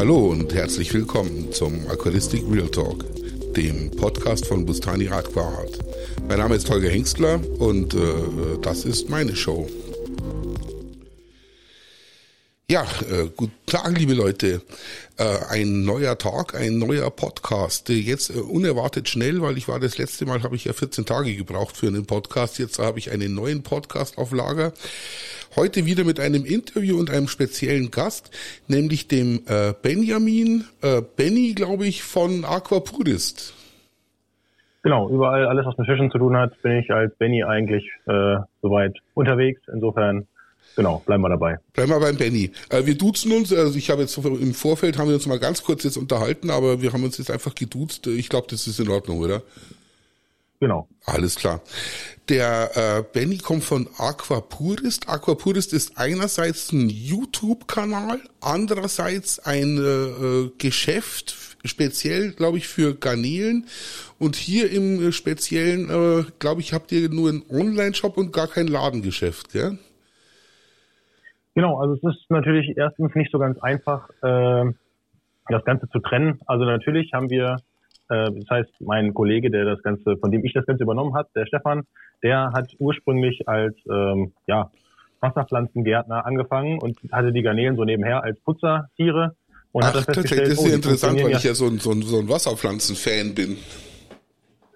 Hallo und herzlich willkommen zum Aquaristik Real Talk, dem Podcast von Bustani Aquaart. Mein Name ist Holger Hengstler und äh, das ist meine Show. Ja, äh, guten Tag, liebe Leute. Äh, ein neuer Tag, ein neuer Podcast. Äh, jetzt äh, unerwartet schnell, weil ich war das letzte Mal, habe ich ja 14 Tage gebraucht für einen Podcast. Jetzt habe ich einen neuen Podcast auf Lager. Heute wieder mit einem Interview und einem speziellen Gast, nämlich dem äh, Benjamin, äh, Benny, glaube ich, von Aquapurist. Genau, überall alles, was mit Fischen zu tun hat, bin ich als Benny eigentlich äh, soweit unterwegs. Insofern Genau, bleiben wir dabei. Bleiben wir beim Benny. Äh, wir duzen uns, also ich habe jetzt im Vorfeld haben wir uns mal ganz kurz jetzt unterhalten, aber wir haben uns jetzt einfach geduzt. Ich glaube, das ist in Ordnung, oder? Genau. Alles klar. Der äh, Benny kommt von Aquapurist. Aquapurist ist einerseits ein YouTube-Kanal, andererseits ein äh, Geschäft, speziell, glaube ich, für Garnelen. Und hier im äh, Speziellen, äh, glaube ich, habt ihr nur einen Online-Shop und gar kein Ladengeschäft, gell? Genau, also es ist natürlich erstens nicht so ganz einfach, äh, das Ganze zu trennen. Also natürlich haben wir, äh, das heißt, mein Kollege, der das Ganze, von dem ich das Ganze übernommen hat, der Stefan, der hat ursprünglich als ähm, ja, Wasserpflanzengärtner angefangen und hatte die Garnelen so nebenher als Putzertiere und Ach, hat das festgestellt, das ist ja oh, interessant, weil ich ja so ein, so ein, so ein Wasserpflanzen-Fan bin.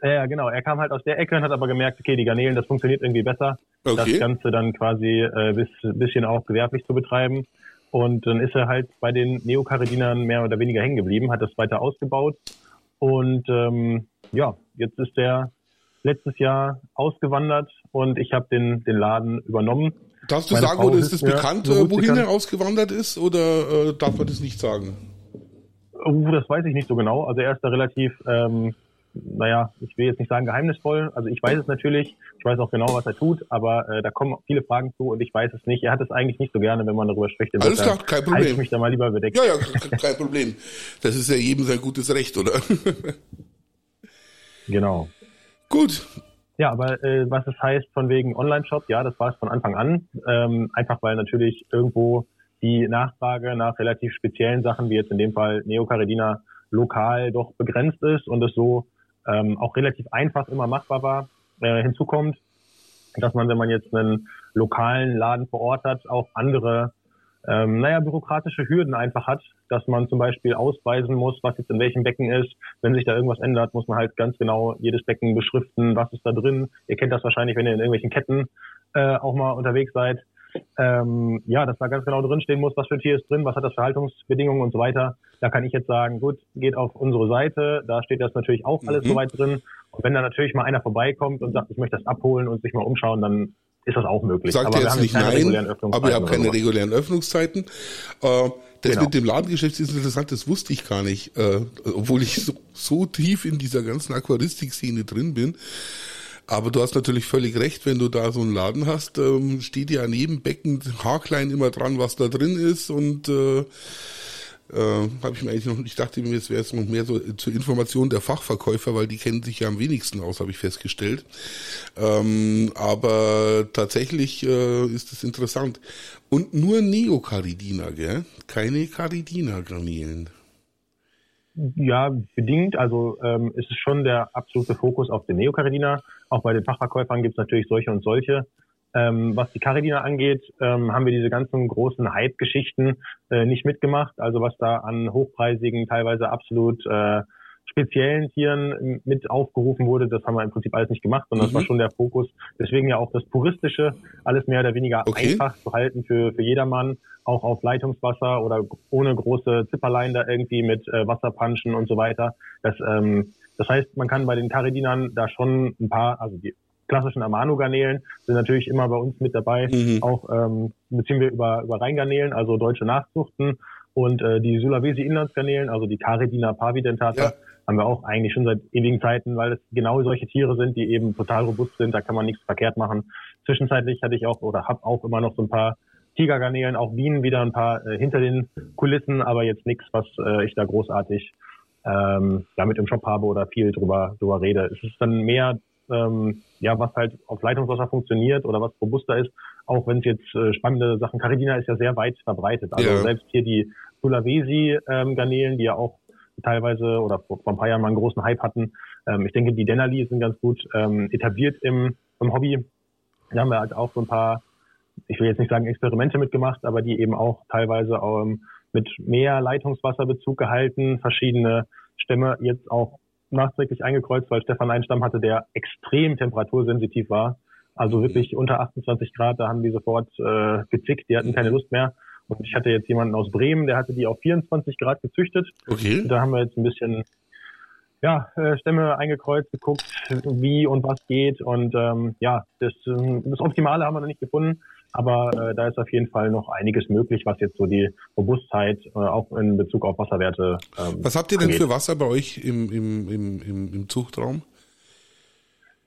Ja, genau. Er kam halt aus der Ecke und hat aber gemerkt, okay, die Garnelen, das funktioniert irgendwie besser. Okay. Das Ganze dann quasi äh, bis, bisschen auch gewerblich zu betreiben. Und dann ist er halt bei den Neokaridinern mehr oder weniger hängen geblieben, hat das weiter ausgebaut. Und ähm, ja, jetzt ist er letztes Jahr ausgewandert und ich habe den, den Laden übernommen. Darfst du Meine sagen, Frau oder ist es bekannt, wohin er ausgewandert ist, oder äh, darf man das nicht sagen? Uh, das weiß ich nicht so genau. Also er ist da relativ ähm, naja, ich will jetzt nicht sagen geheimnisvoll. Also ich weiß es natürlich, ich weiß auch genau, was er tut, aber äh, da kommen viele Fragen zu und ich weiß es nicht. Er hat es eigentlich nicht so gerne, wenn man darüber spricht. Alles klar, kein Problem. Halte ich mich da mal lieber bedeckt. Ja, ja, kein Problem. Das ist ja jedem sein gutes Recht, oder? genau. Gut. Ja, aber äh, was es heißt von wegen Online-Shop, ja, das war es von Anfang an. Ähm, einfach weil natürlich irgendwo die Nachfrage nach relativ speziellen Sachen, wie jetzt in dem Fall Neocaridina, lokal doch begrenzt ist und es so ähm, auch relativ einfach immer machbar war. Äh, hinzu kommt, dass man, wenn man jetzt einen lokalen Laden vor Ort hat, auch andere, ähm, naja, bürokratische Hürden einfach hat, dass man zum Beispiel ausweisen muss, was jetzt in welchem Becken ist. Wenn sich da irgendwas ändert, muss man halt ganz genau jedes Becken beschriften, was ist da drin. Ihr kennt das wahrscheinlich, wenn ihr in irgendwelchen Ketten äh, auch mal unterwegs seid ähm, ja, dass da ganz genau drinstehen muss, was für ein Tier ist drin, was hat das für Haltungsbedingungen und so weiter. Da kann ich jetzt sagen, gut, geht auf unsere Seite, da steht das natürlich auch alles mhm. soweit drin. Und wenn da natürlich mal einer vorbeikommt und sagt, ich möchte das abholen und sich mal umschauen, dann ist das auch möglich. Sagt aber jetzt nicht nein, aber ihr habt keine regulären Öffnungszeiten. Äh, das genau. mit dem Ladengeschäft ist interessant, das wusste ich gar nicht, äh, obwohl ich so, so tief in dieser ganzen Aquaristik-Szene drin bin. Aber du hast natürlich völlig recht, wenn du da so einen Laden hast, ähm, steht ja neben Becken haarklein immer dran, was da drin ist und äh, äh, habe ich mir eigentlich noch, ich dachte mir, es wäre jetzt noch mehr so zur Information der Fachverkäufer, weil die kennen sich ja am wenigsten aus, habe ich festgestellt. Ähm, aber tatsächlich äh, ist es interessant. Und nur Neocaridina, gell? Keine Caridina-Garnelen. Ja, bedingt. Also ähm, ist es schon der absolute Fokus auf den Neocaridina. Auch bei den Fachverkäufern gibt es natürlich solche und solche. Ähm, was die Caridina angeht, ähm, haben wir diese ganzen großen Hype-Geschichten äh, nicht mitgemacht. Also was da an hochpreisigen, teilweise absolut äh, speziellen Tieren mit aufgerufen wurde, das haben wir im Prinzip alles nicht gemacht, sondern mhm. das war mhm. schon der Fokus. Deswegen ja auch das Puristische, alles mehr oder weniger okay. einfach zu halten für, für jedermann, auch auf Leitungswasser oder ohne große Zipperlein da irgendwie mit äh, Wasserpanschen und so weiter. Das, ähm, das heißt, man kann bei den Caridinern da schon ein paar, also die klassischen Amano-Garnelen sind natürlich immer bei uns mit dabei. Mhm. Auch ähm, beziehen wir über, über Rheingarnelen, also deutsche Nachzuchten und äh, die Sulawesi-Inlandsgarnelen, also die Caridina pavidentata. Ja haben wir auch eigentlich schon seit ewigen Zeiten, weil es genau solche Tiere sind, die eben total robust sind, da kann man nichts verkehrt machen. Zwischenzeitlich hatte ich auch oder habe auch immer noch so ein paar Tigergarnelen, auch Bienen wieder ein paar äh, hinter den Kulissen, aber jetzt nichts, was äh, ich da großartig ähm, damit im Shop habe oder viel drüber, drüber rede. Es ist dann mehr, ähm, ja, was halt auf Leitungswasser funktioniert oder was robuster ist, auch wenn es jetzt äh, spannende Sachen, Caridina ist ja sehr weit verbreitet. Also ja. selbst hier die Sulawesi-Garnelen, ähm, die ja auch teilweise oder vor, vor ein paar Jahren mal einen großen Hype hatten. Ähm, ich denke, die Denali sind ganz gut ähm, etabliert im, im Hobby. Da haben wir halt auch so ein paar, ich will jetzt nicht sagen Experimente mitgemacht, aber die eben auch teilweise ähm, mit mehr Leitungswasserbezug gehalten, verschiedene Stämme jetzt auch nachträglich eingekreuzt, weil Stefan einen Stamm hatte, der extrem temperatursensitiv war. Also wirklich unter 28 Grad, da haben die sofort äh, gezickt, die hatten keine Lust mehr. Und ich hatte jetzt jemanden aus Bremen, der hatte die auf 24 Grad gezüchtet. Okay. Da haben wir jetzt ein bisschen ja, äh, Stämme eingekreuzt, geguckt, wie und was geht. Und ähm, ja, das, ähm, das Optimale haben wir noch nicht gefunden. Aber äh, da ist auf jeden Fall noch einiges möglich, was jetzt so die Robustheit äh, auch in Bezug auf Wasserwerte. Ähm, was habt ihr denn angeht. für Wasser bei euch im, im, im, im, im Zuchtraum?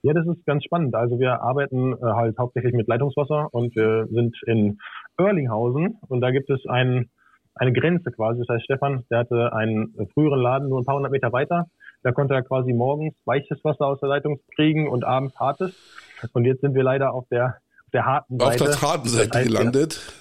Ja, das ist ganz spannend. Also wir arbeiten äh, halt hauptsächlich mit Leitungswasser und wir sind in Oerlinghausen und da gibt es ein, eine Grenze quasi. Das heißt, Stefan, der hatte einen früheren Laden nur ein paar hundert Meter weiter. Da konnte er quasi morgens weiches Wasser aus der Leitung kriegen und abends hartes. Und jetzt sind wir leider auf der, der harten Seite. Auf der harten Seite das heißt, gelandet.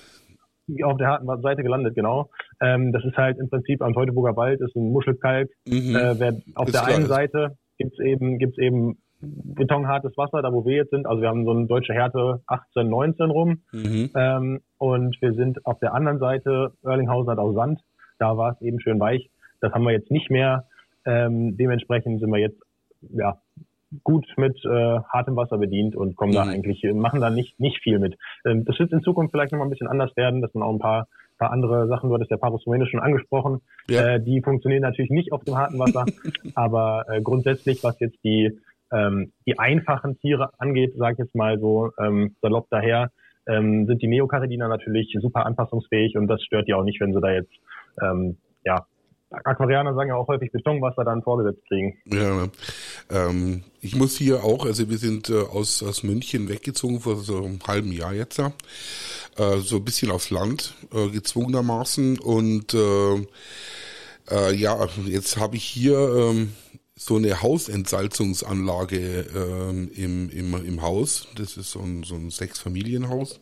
Auf der harten Seite gelandet, genau. Ähm, das ist halt im Prinzip am Teutoburger Wald, ist ein Muschelkalk. Mhm. Äh, auf ist der einen Seite gibt's eben, gibt's eben betonhartes Wasser, da wo wir jetzt sind. Also wir haben so eine deutsche Härte 18, 19 rum. Mhm. Ähm, und wir sind auf der anderen Seite, Erlinghausen hat auch Sand. Da war es eben schön weich. Das haben wir jetzt nicht mehr. Ähm, dementsprechend sind wir jetzt ja gut mit äh, hartem Wasser bedient und kommen mhm. da eigentlich, machen da nicht, nicht viel mit. Ähm, das wird in Zukunft vielleicht noch mal ein bisschen anders werden. Das sind auch ein paar, paar andere Sachen, du hattest der Parus Rumäne schon angesprochen. Ja. Äh, die funktionieren natürlich nicht auf dem harten Wasser. aber äh, grundsätzlich, was jetzt die ähm, die einfachen Tiere angeht, sage ich jetzt mal so ähm, salopp daher, ähm, sind die Neocaridina natürlich super anpassungsfähig und das stört die auch nicht, wenn sie da jetzt ähm, ja Aquarianer sagen ja auch häufig Betonwasser dann vorgesetzt kriegen. Ja, ähm, ich muss hier auch, also wir sind äh, aus, aus München weggezogen vor so einem halben Jahr jetzt, äh, so ein bisschen aufs Land, äh, gezwungenermaßen und äh, äh, ja, jetzt habe ich hier ähm, so eine Hausentsalzungsanlage ähm, im, im, im Haus. Das ist so ein, so ein Sechsfamilienhaus.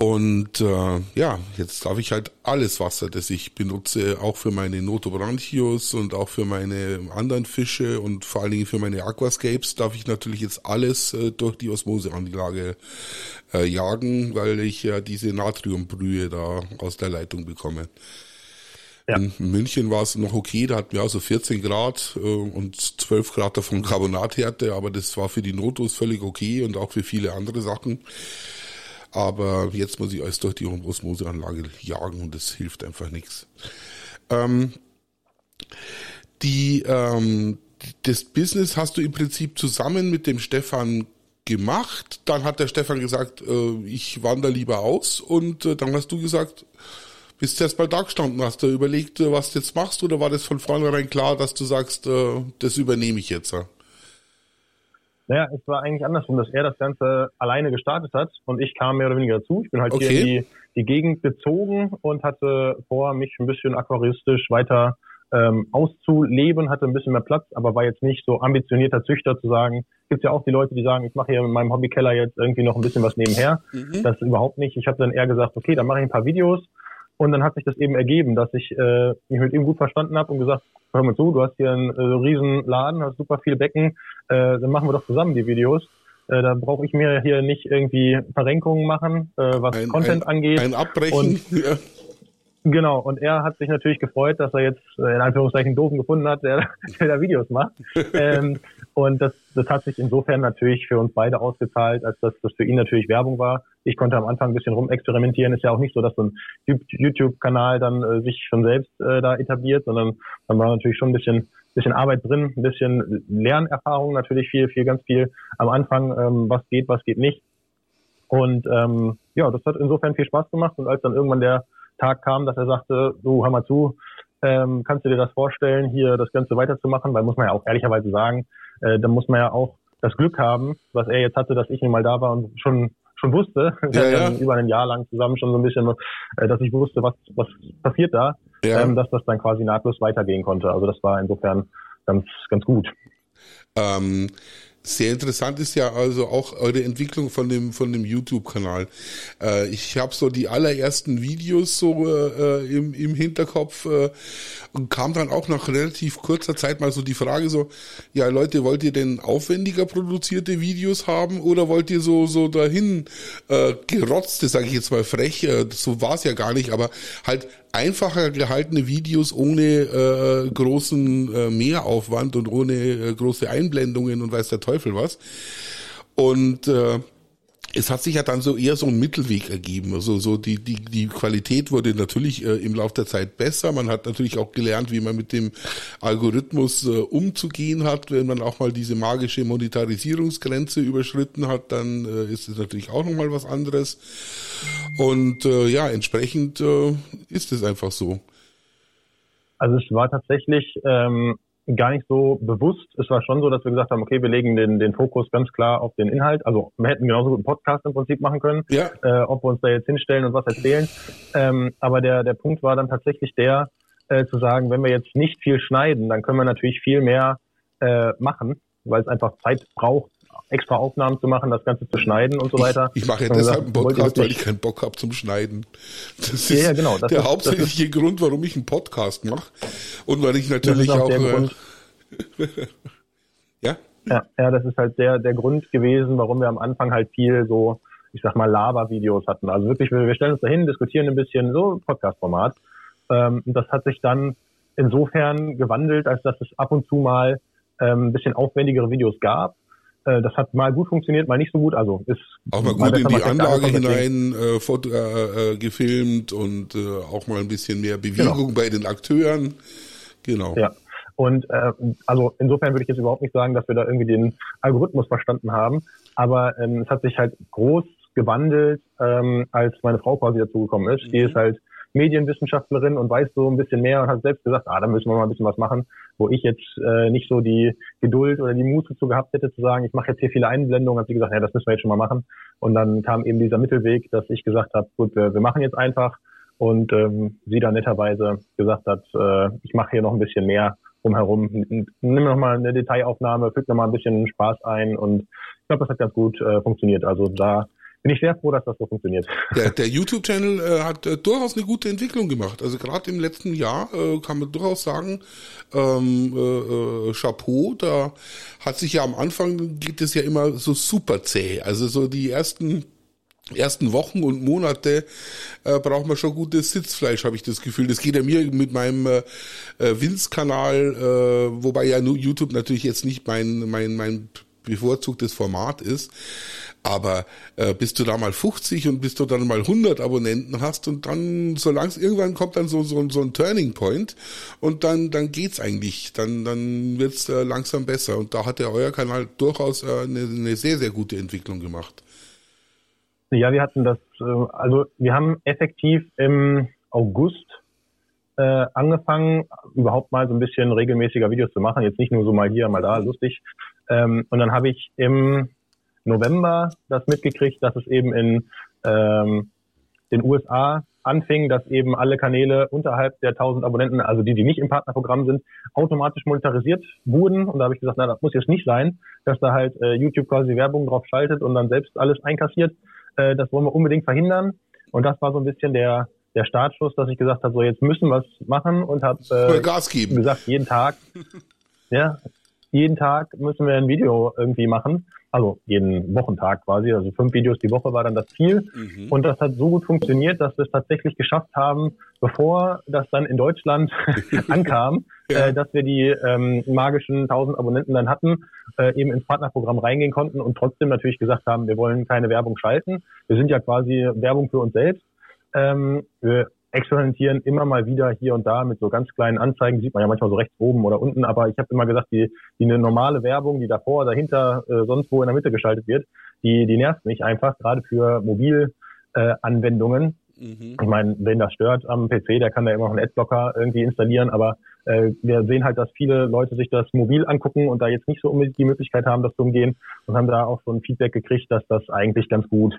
Und äh, ja, jetzt darf ich halt alles Wasser, das ich benutze, auch für meine Notobranchius und auch für meine anderen Fische und vor allen Dingen für meine Aquascapes, darf ich natürlich jetzt alles äh, durch die Osmoseanlage äh, jagen, weil ich ja diese Natriumbrühe da aus der Leitung bekomme. Ja. In München war es noch okay, da hatten wir also 14 Grad äh, und 12 Grad davon Carbonathärte, aber das war für die Notos völlig okay und auch für viele andere Sachen. Aber jetzt muss ich alles durch die Osmoseanlage jagen und das hilft einfach nichts. Ähm, die, ähm, das Business hast du im Prinzip zusammen mit dem Stefan gemacht. Dann hat der Stefan gesagt, äh, ich wandere lieber aus und äh, dann hast du gesagt, bist du erst mal da gestanden? Hast du überlegt, äh, was du jetzt machst oder war das von vornherein klar, dass du sagst, äh, das übernehme ich jetzt? Naja, es war eigentlich andersrum, dass er das Ganze alleine gestartet hat und ich kam mehr oder weniger dazu. Ich bin halt okay. hier in die, die Gegend gezogen und hatte vor, mich ein bisschen aquaristisch weiter ähm, auszuleben, hatte ein bisschen mehr Platz, aber war jetzt nicht so ambitionierter Züchter zu sagen, gibt ja auch die Leute, die sagen, ich mache hier in meinem Hobbykeller jetzt irgendwie noch ein bisschen was nebenher. Mhm. Das überhaupt nicht. Ich habe dann eher gesagt, okay, dann mache ich ein paar Videos und dann hat sich das eben ergeben, dass ich äh, mich mit ihm gut verstanden habe und gesagt, hör mal zu, du hast hier einen äh, riesen Laden, hast super viele Becken, äh, dann machen wir doch zusammen die Videos. Äh, da brauche ich mir hier nicht irgendwie Verrenkungen machen, äh, was ein, Content ein, angeht. Ein Abbrechen. Und, ja. Genau, und er hat sich natürlich gefreut, dass er jetzt äh, in Anführungszeichen einen Doofen gefunden hat, der, der da Videos macht. ähm, und das, das hat sich insofern natürlich für uns beide ausgezahlt, als dass das für ihn natürlich Werbung war. Ich konnte am Anfang ein bisschen rumexperimentieren. Ist ja auch nicht so, dass so ein YouTube-Kanal dann äh, sich schon selbst äh, da etabliert, sondern dann war natürlich schon ein bisschen, bisschen Arbeit drin, ein bisschen Lernerfahrung natürlich viel, viel, ganz viel am Anfang, ähm, was geht, was geht nicht. Und ähm, ja, das hat insofern viel Spaß gemacht. Und als dann irgendwann der Tag kam, dass er sagte, du hör mal zu, ähm, kannst du dir das vorstellen, hier das Ganze weiterzumachen? Weil muss man ja auch ehrlicherweise sagen, äh, da muss man ja auch das Glück haben, was er jetzt hatte, dass ich ihn mal da war und schon schon wusste, ja, ja. über ein Jahr lang zusammen schon so ein bisschen, äh, dass ich wusste, was was passiert da, ja. ähm, dass das dann quasi nahtlos weitergehen konnte. Also das war insofern ganz ganz gut. Ähm, Sehr interessant ist ja also auch eure Entwicklung von dem von dem YouTube-Kanal. Äh, ich habe so die allerersten Videos so äh, im, im Hinterkopf äh, und kam dann auch nach relativ kurzer Zeit mal so die Frage so, ja Leute, wollt ihr denn aufwendiger produzierte Videos haben oder wollt ihr so so dahin äh, gerotzte, sage ich jetzt mal frech, äh, so war es ja gar nicht, aber halt einfacher gehaltene Videos ohne äh, großen äh, Mehraufwand und ohne äh, große Einblendungen und weiß der Teufel was. Und äh, es hat sich ja dann so eher so ein Mittelweg ergeben. Also so die die die Qualität wurde natürlich äh, im Laufe der Zeit besser. Man hat natürlich auch gelernt, wie man mit dem Algorithmus äh, umzugehen hat. Wenn man auch mal diese magische Monetarisierungsgrenze überschritten hat, dann äh, ist es natürlich auch noch mal was anderes. Und äh, ja, entsprechend äh, ist es einfach so. Also es war tatsächlich ähm, gar nicht so bewusst. Es war schon so, dass wir gesagt haben, okay, wir legen den, den Fokus ganz klar auf den Inhalt. Also wir hätten genauso gut einen Podcast im Prinzip machen können, ja. äh, ob wir uns da jetzt hinstellen und was erzählen. Ähm, aber der, der Punkt war dann tatsächlich der, äh, zu sagen, wenn wir jetzt nicht viel schneiden, dann können wir natürlich viel mehr äh, machen, weil es einfach Zeit braucht, extra Aufnahmen zu machen, das Ganze zu schneiden und so weiter. Ich, ich mache ja deshalb einen Podcast, weil ich keinen Bock habe zum Schneiden. Das ist ja, genau, das der ist, hauptsächliche ist, Grund, warum ich einen Podcast mache. Und weil ich natürlich auch. auch äh, ja? ja? Ja, das ist halt der, der Grund gewesen, warum wir am Anfang halt viel so, ich sag mal, Lava-Videos hatten. Also wirklich, wir, wir stellen uns dahin, diskutieren ein bisschen, so Podcast-Format. Ähm, das hat sich dann insofern gewandelt, als dass es ab und zu mal ähm, ein bisschen aufwendigere Videos gab äh, das hat mal gut funktioniert, mal nicht so gut. Also ist auch mal gut in die Anlage hinein äh, Foto, äh, äh, gefilmt und äh, auch mal ein bisschen mehr Bewegung genau. bei den Akteuren. Genau. Ja. Und äh, also insofern würde ich jetzt überhaupt nicht sagen, dass wir da irgendwie den Algorithmus verstanden haben. Aber ähm, es hat sich halt groß gewandelt, ähm, als meine Frau quasi dazugekommen ist. Mhm. Die ist halt Medienwissenschaftlerin und weiß so ein bisschen mehr und hat selbst gesagt, ah, da müssen wir mal ein bisschen was machen, wo ich jetzt äh, nicht so die Geduld oder die Muße zu gehabt hätte, zu sagen, ich mache jetzt hier viele Einblendungen, hat sie gesagt, ja, das müssen wir jetzt schon mal machen. Und dann kam eben dieser Mittelweg, dass ich gesagt habe, gut, wir, wir machen jetzt einfach und ähm, sie dann netterweise gesagt hat, äh, ich mache hier noch ein bisschen mehr drumherum, nimm noch mal eine Detailaufnahme, füg noch mal ein bisschen Spaß ein und ich glaube, das hat ganz gut äh, funktioniert. Also da bin ich sehr froh, dass das so funktioniert. Der, der YouTube-Channel äh, hat äh, durchaus eine gute Entwicklung gemacht. Also gerade im letzten Jahr äh, kann man durchaus sagen, ähm, äh, äh, Chapeau, da hat sich ja am Anfang geht es ja immer so super zäh. Also so die ersten ersten Wochen und Monate äh, braucht man schon gutes Sitzfleisch, habe ich das Gefühl. Das geht ja mir mit meinem äh, Vince-Kanal, äh, wobei ja YouTube natürlich jetzt nicht mein mein mein bevorzugtes Format ist. Aber äh, bis du da mal 50 und bis du dann mal 100 Abonnenten hast und dann, so langsam, irgendwann kommt dann so, so, so ein Turning Point und dann, dann geht's eigentlich. Dann, dann wird's äh, langsam besser. Und da hat der euer Kanal durchaus äh, eine, eine sehr, sehr gute Entwicklung gemacht. Ja, wir hatten das, äh, also wir haben effektiv im August äh, angefangen, überhaupt mal so ein bisschen regelmäßiger Videos zu machen. Jetzt nicht nur so mal hier, mal da, lustig. Ähm, und dann habe ich im November das mitgekriegt, dass es eben in ähm, den USA anfing, dass eben alle Kanäle unterhalb der 1000 Abonnenten, also die, die nicht im Partnerprogramm sind, automatisch monetarisiert wurden. Und da habe ich gesagt, na, das muss jetzt nicht sein, dass da halt äh, YouTube quasi Werbung drauf schaltet und dann selbst alles einkassiert. Äh, das wollen wir unbedingt verhindern. Und das war so ein bisschen der, der Startschuss, dass ich gesagt habe, so jetzt müssen wir es machen und habe äh, gesagt, jeden Tag, ja, jeden Tag müssen wir ein Video irgendwie machen. Also jeden Wochentag quasi. Also fünf Videos die Woche war dann das Ziel. Mhm. Und das hat so gut funktioniert, dass wir es tatsächlich geschafft haben, bevor das dann in Deutschland ankam, ja. äh, dass wir die ähm, magischen 1000 Abonnenten dann hatten, äh, eben ins Partnerprogramm reingehen konnten und trotzdem natürlich gesagt haben, wir wollen keine Werbung schalten. Wir sind ja quasi Werbung für uns selbst. Ähm, wir experimentieren immer mal wieder hier und da mit so ganz kleinen Anzeigen, sieht man ja manchmal so rechts oben oder unten, aber ich habe immer gesagt, die, die eine normale Werbung, die davor, dahinter, äh, sonst wo in der Mitte geschaltet wird, die, die nervt mich einfach, gerade für Mobilanwendungen. Äh, mhm. Ich meine, wenn das stört am PC, der kann da immer noch einen Adblocker irgendwie installieren, aber äh, wir sehen halt, dass viele Leute sich das mobil angucken und da jetzt nicht so unbedingt die Möglichkeit haben, das zu umgehen und haben da auch so ein Feedback gekriegt, dass das eigentlich ganz gut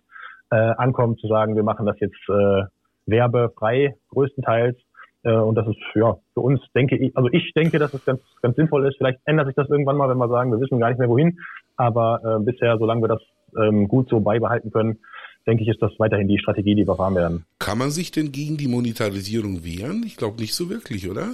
äh, ankommt, zu sagen, wir machen das jetzt äh, werbefrei größtenteils. Äh, und das ist ja für uns, denke ich, also ich denke, dass es ganz, ganz sinnvoll ist. Vielleicht ändert sich das irgendwann mal, wenn wir sagen, wir wissen gar nicht mehr wohin. Aber äh, bisher, solange wir das ähm, gut so beibehalten können, denke ich, ist das weiterhin die Strategie, die wir fahren werden. Kann man sich denn gegen die Monetarisierung wehren? Ich glaube nicht so wirklich, oder?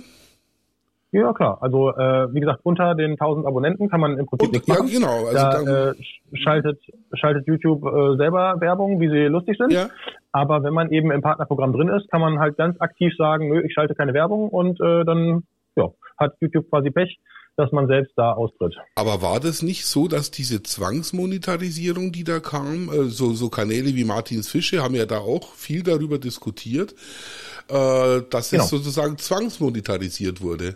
Ja, klar. Also äh, wie gesagt, unter den 1000 Abonnenten kann man im Prinzip nichts machen. Ja, genau. Also da äh, schaltet, schaltet YouTube äh, selber Werbung, wie sie lustig sind. Ja. Aber wenn man eben im Partnerprogramm drin ist, kann man halt ganz aktiv sagen, nö, ich schalte keine Werbung und äh, dann ja, hat YouTube quasi Pech, dass man selbst da austritt. Aber war das nicht so, dass diese Zwangsmonetarisierung, die da kam, äh, so, so Kanäle wie Martins Fische haben ja da auch viel darüber diskutiert, äh, dass genau. es sozusagen zwangsmonetarisiert wurde?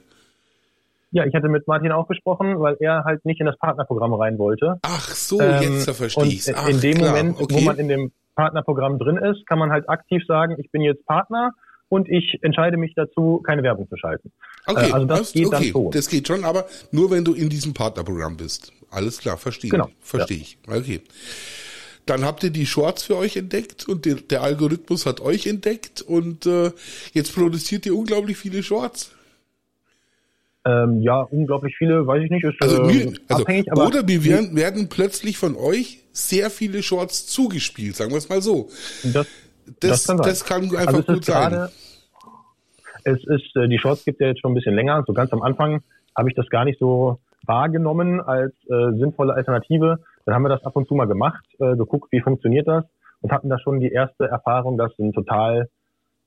Ja, ich hatte mit Martin auch gesprochen, weil er halt nicht in das Partnerprogramm rein wollte. Ach so, ähm, jetzt verstehe ich In dem klar, Moment, okay. wo man in dem Partnerprogramm drin ist, kann man halt aktiv sagen, ich bin jetzt Partner und ich entscheide mich dazu, keine Werbung zu schalten. Okay, äh, also das, das geht okay, dann so. Das geht schon, aber nur wenn du in diesem Partnerprogramm bist. Alles klar, verstehe. Genau. Verstehe ja. ich. Okay. Dann habt ihr die Shorts für euch entdeckt und der, der Algorithmus hat euch entdeckt und äh, jetzt produziert ihr unglaublich viele Shorts. Ähm, ja, unglaublich viele, weiß ich nicht. Ist, also, mir, also abhängig, aber oder wir werden, werden plötzlich von euch sehr viele Shorts zugespielt, sagen wir es mal so. Das, das, das kann, das kann einfach also gut sein. es ist, äh, die Shorts gibt ja jetzt schon ein bisschen länger. So ganz am Anfang habe ich das gar nicht so wahrgenommen als äh, sinnvolle Alternative. Dann haben wir das ab und zu mal gemacht, äh, geguckt, wie funktioniert das und hatten da schon die erste Erfahrung, dass ein total,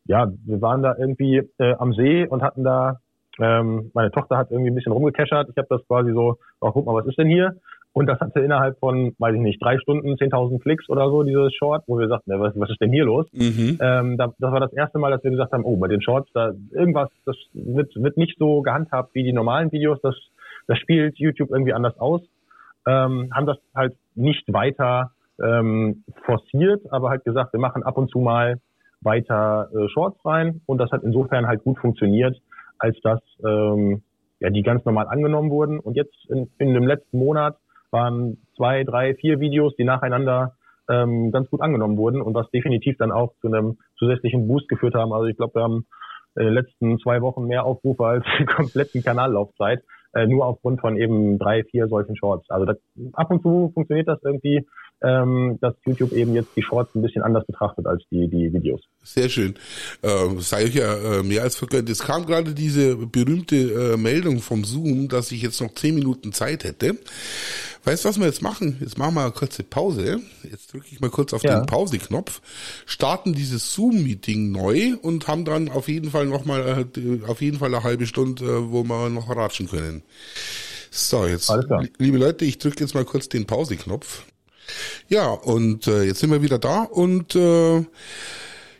ja, wir waren da irgendwie äh, am See und hatten da ähm, meine Tochter hat irgendwie ein bisschen rumgekeschert. Ich habe das quasi so, oh, guck mal, was ist denn hier? Und das hatte innerhalb von, weiß ich nicht, drei Stunden 10.000 Klicks oder so, dieses Short, wo wir sagten, ja, was, was ist denn hier los? Mhm. Ähm, da, das war das erste Mal, dass wir gesagt haben, oh, bei den Shorts, da irgendwas, das wird, wird nicht so gehandhabt wie die normalen Videos, das, das spielt YouTube irgendwie anders aus. Ähm, haben das halt nicht weiter ähm, forciert, aber halt gesagt, wir machen ab und zu mal weiter äh, Shorts rein und das hat insofern halt gut funktioniert, als dass ähm, ja, die ganz normal angenommen wurden. Und jetzt in, in dem letzten Monat waren zwei, drei, vier Videos, die nacheinander ähm, ganz gut angenommen wurden und was definitiv dann auch zu einem zusätzlichen Boost geführt haben. Also ich glaube, wir haben in den letzten zwei Wochen mehr Aufrufe als die kompletten Kanallaufzeit, äh, nur aufgrund von eben drei, vier solchen Shorts. Also das, ab und zu funktioniert das irgendwie ähm, dass YouTube eben jetzt die Shorts ein bisschen anders betrachtet als die, die Videos. Sehr schön. Ähm, sei euch ja äh, mehr als vergönnt. Es kam gerade diese berühmte äh, Meldung vom Zoom, dass ich jetzt noch zehn Minuten Zeit hätte. Weißt du, was wir jetzt machen? Jetzt machen wir eine kurze Pause. Jetzt drücke ich mal kurz auf ja. den Pause-Knopf, starten dieses Zoom-Meeting neu und haben dann auf jeden Fall noch mal äh, auf jeden Fall eine halbe Stunde, äh, wo wir noch ratschen können. So, jetzt, liebe Leute, ich drücke jetzt mal kurz den Pause-Knopf. Ja, und äh, jetzt sind wir wieder da und äh,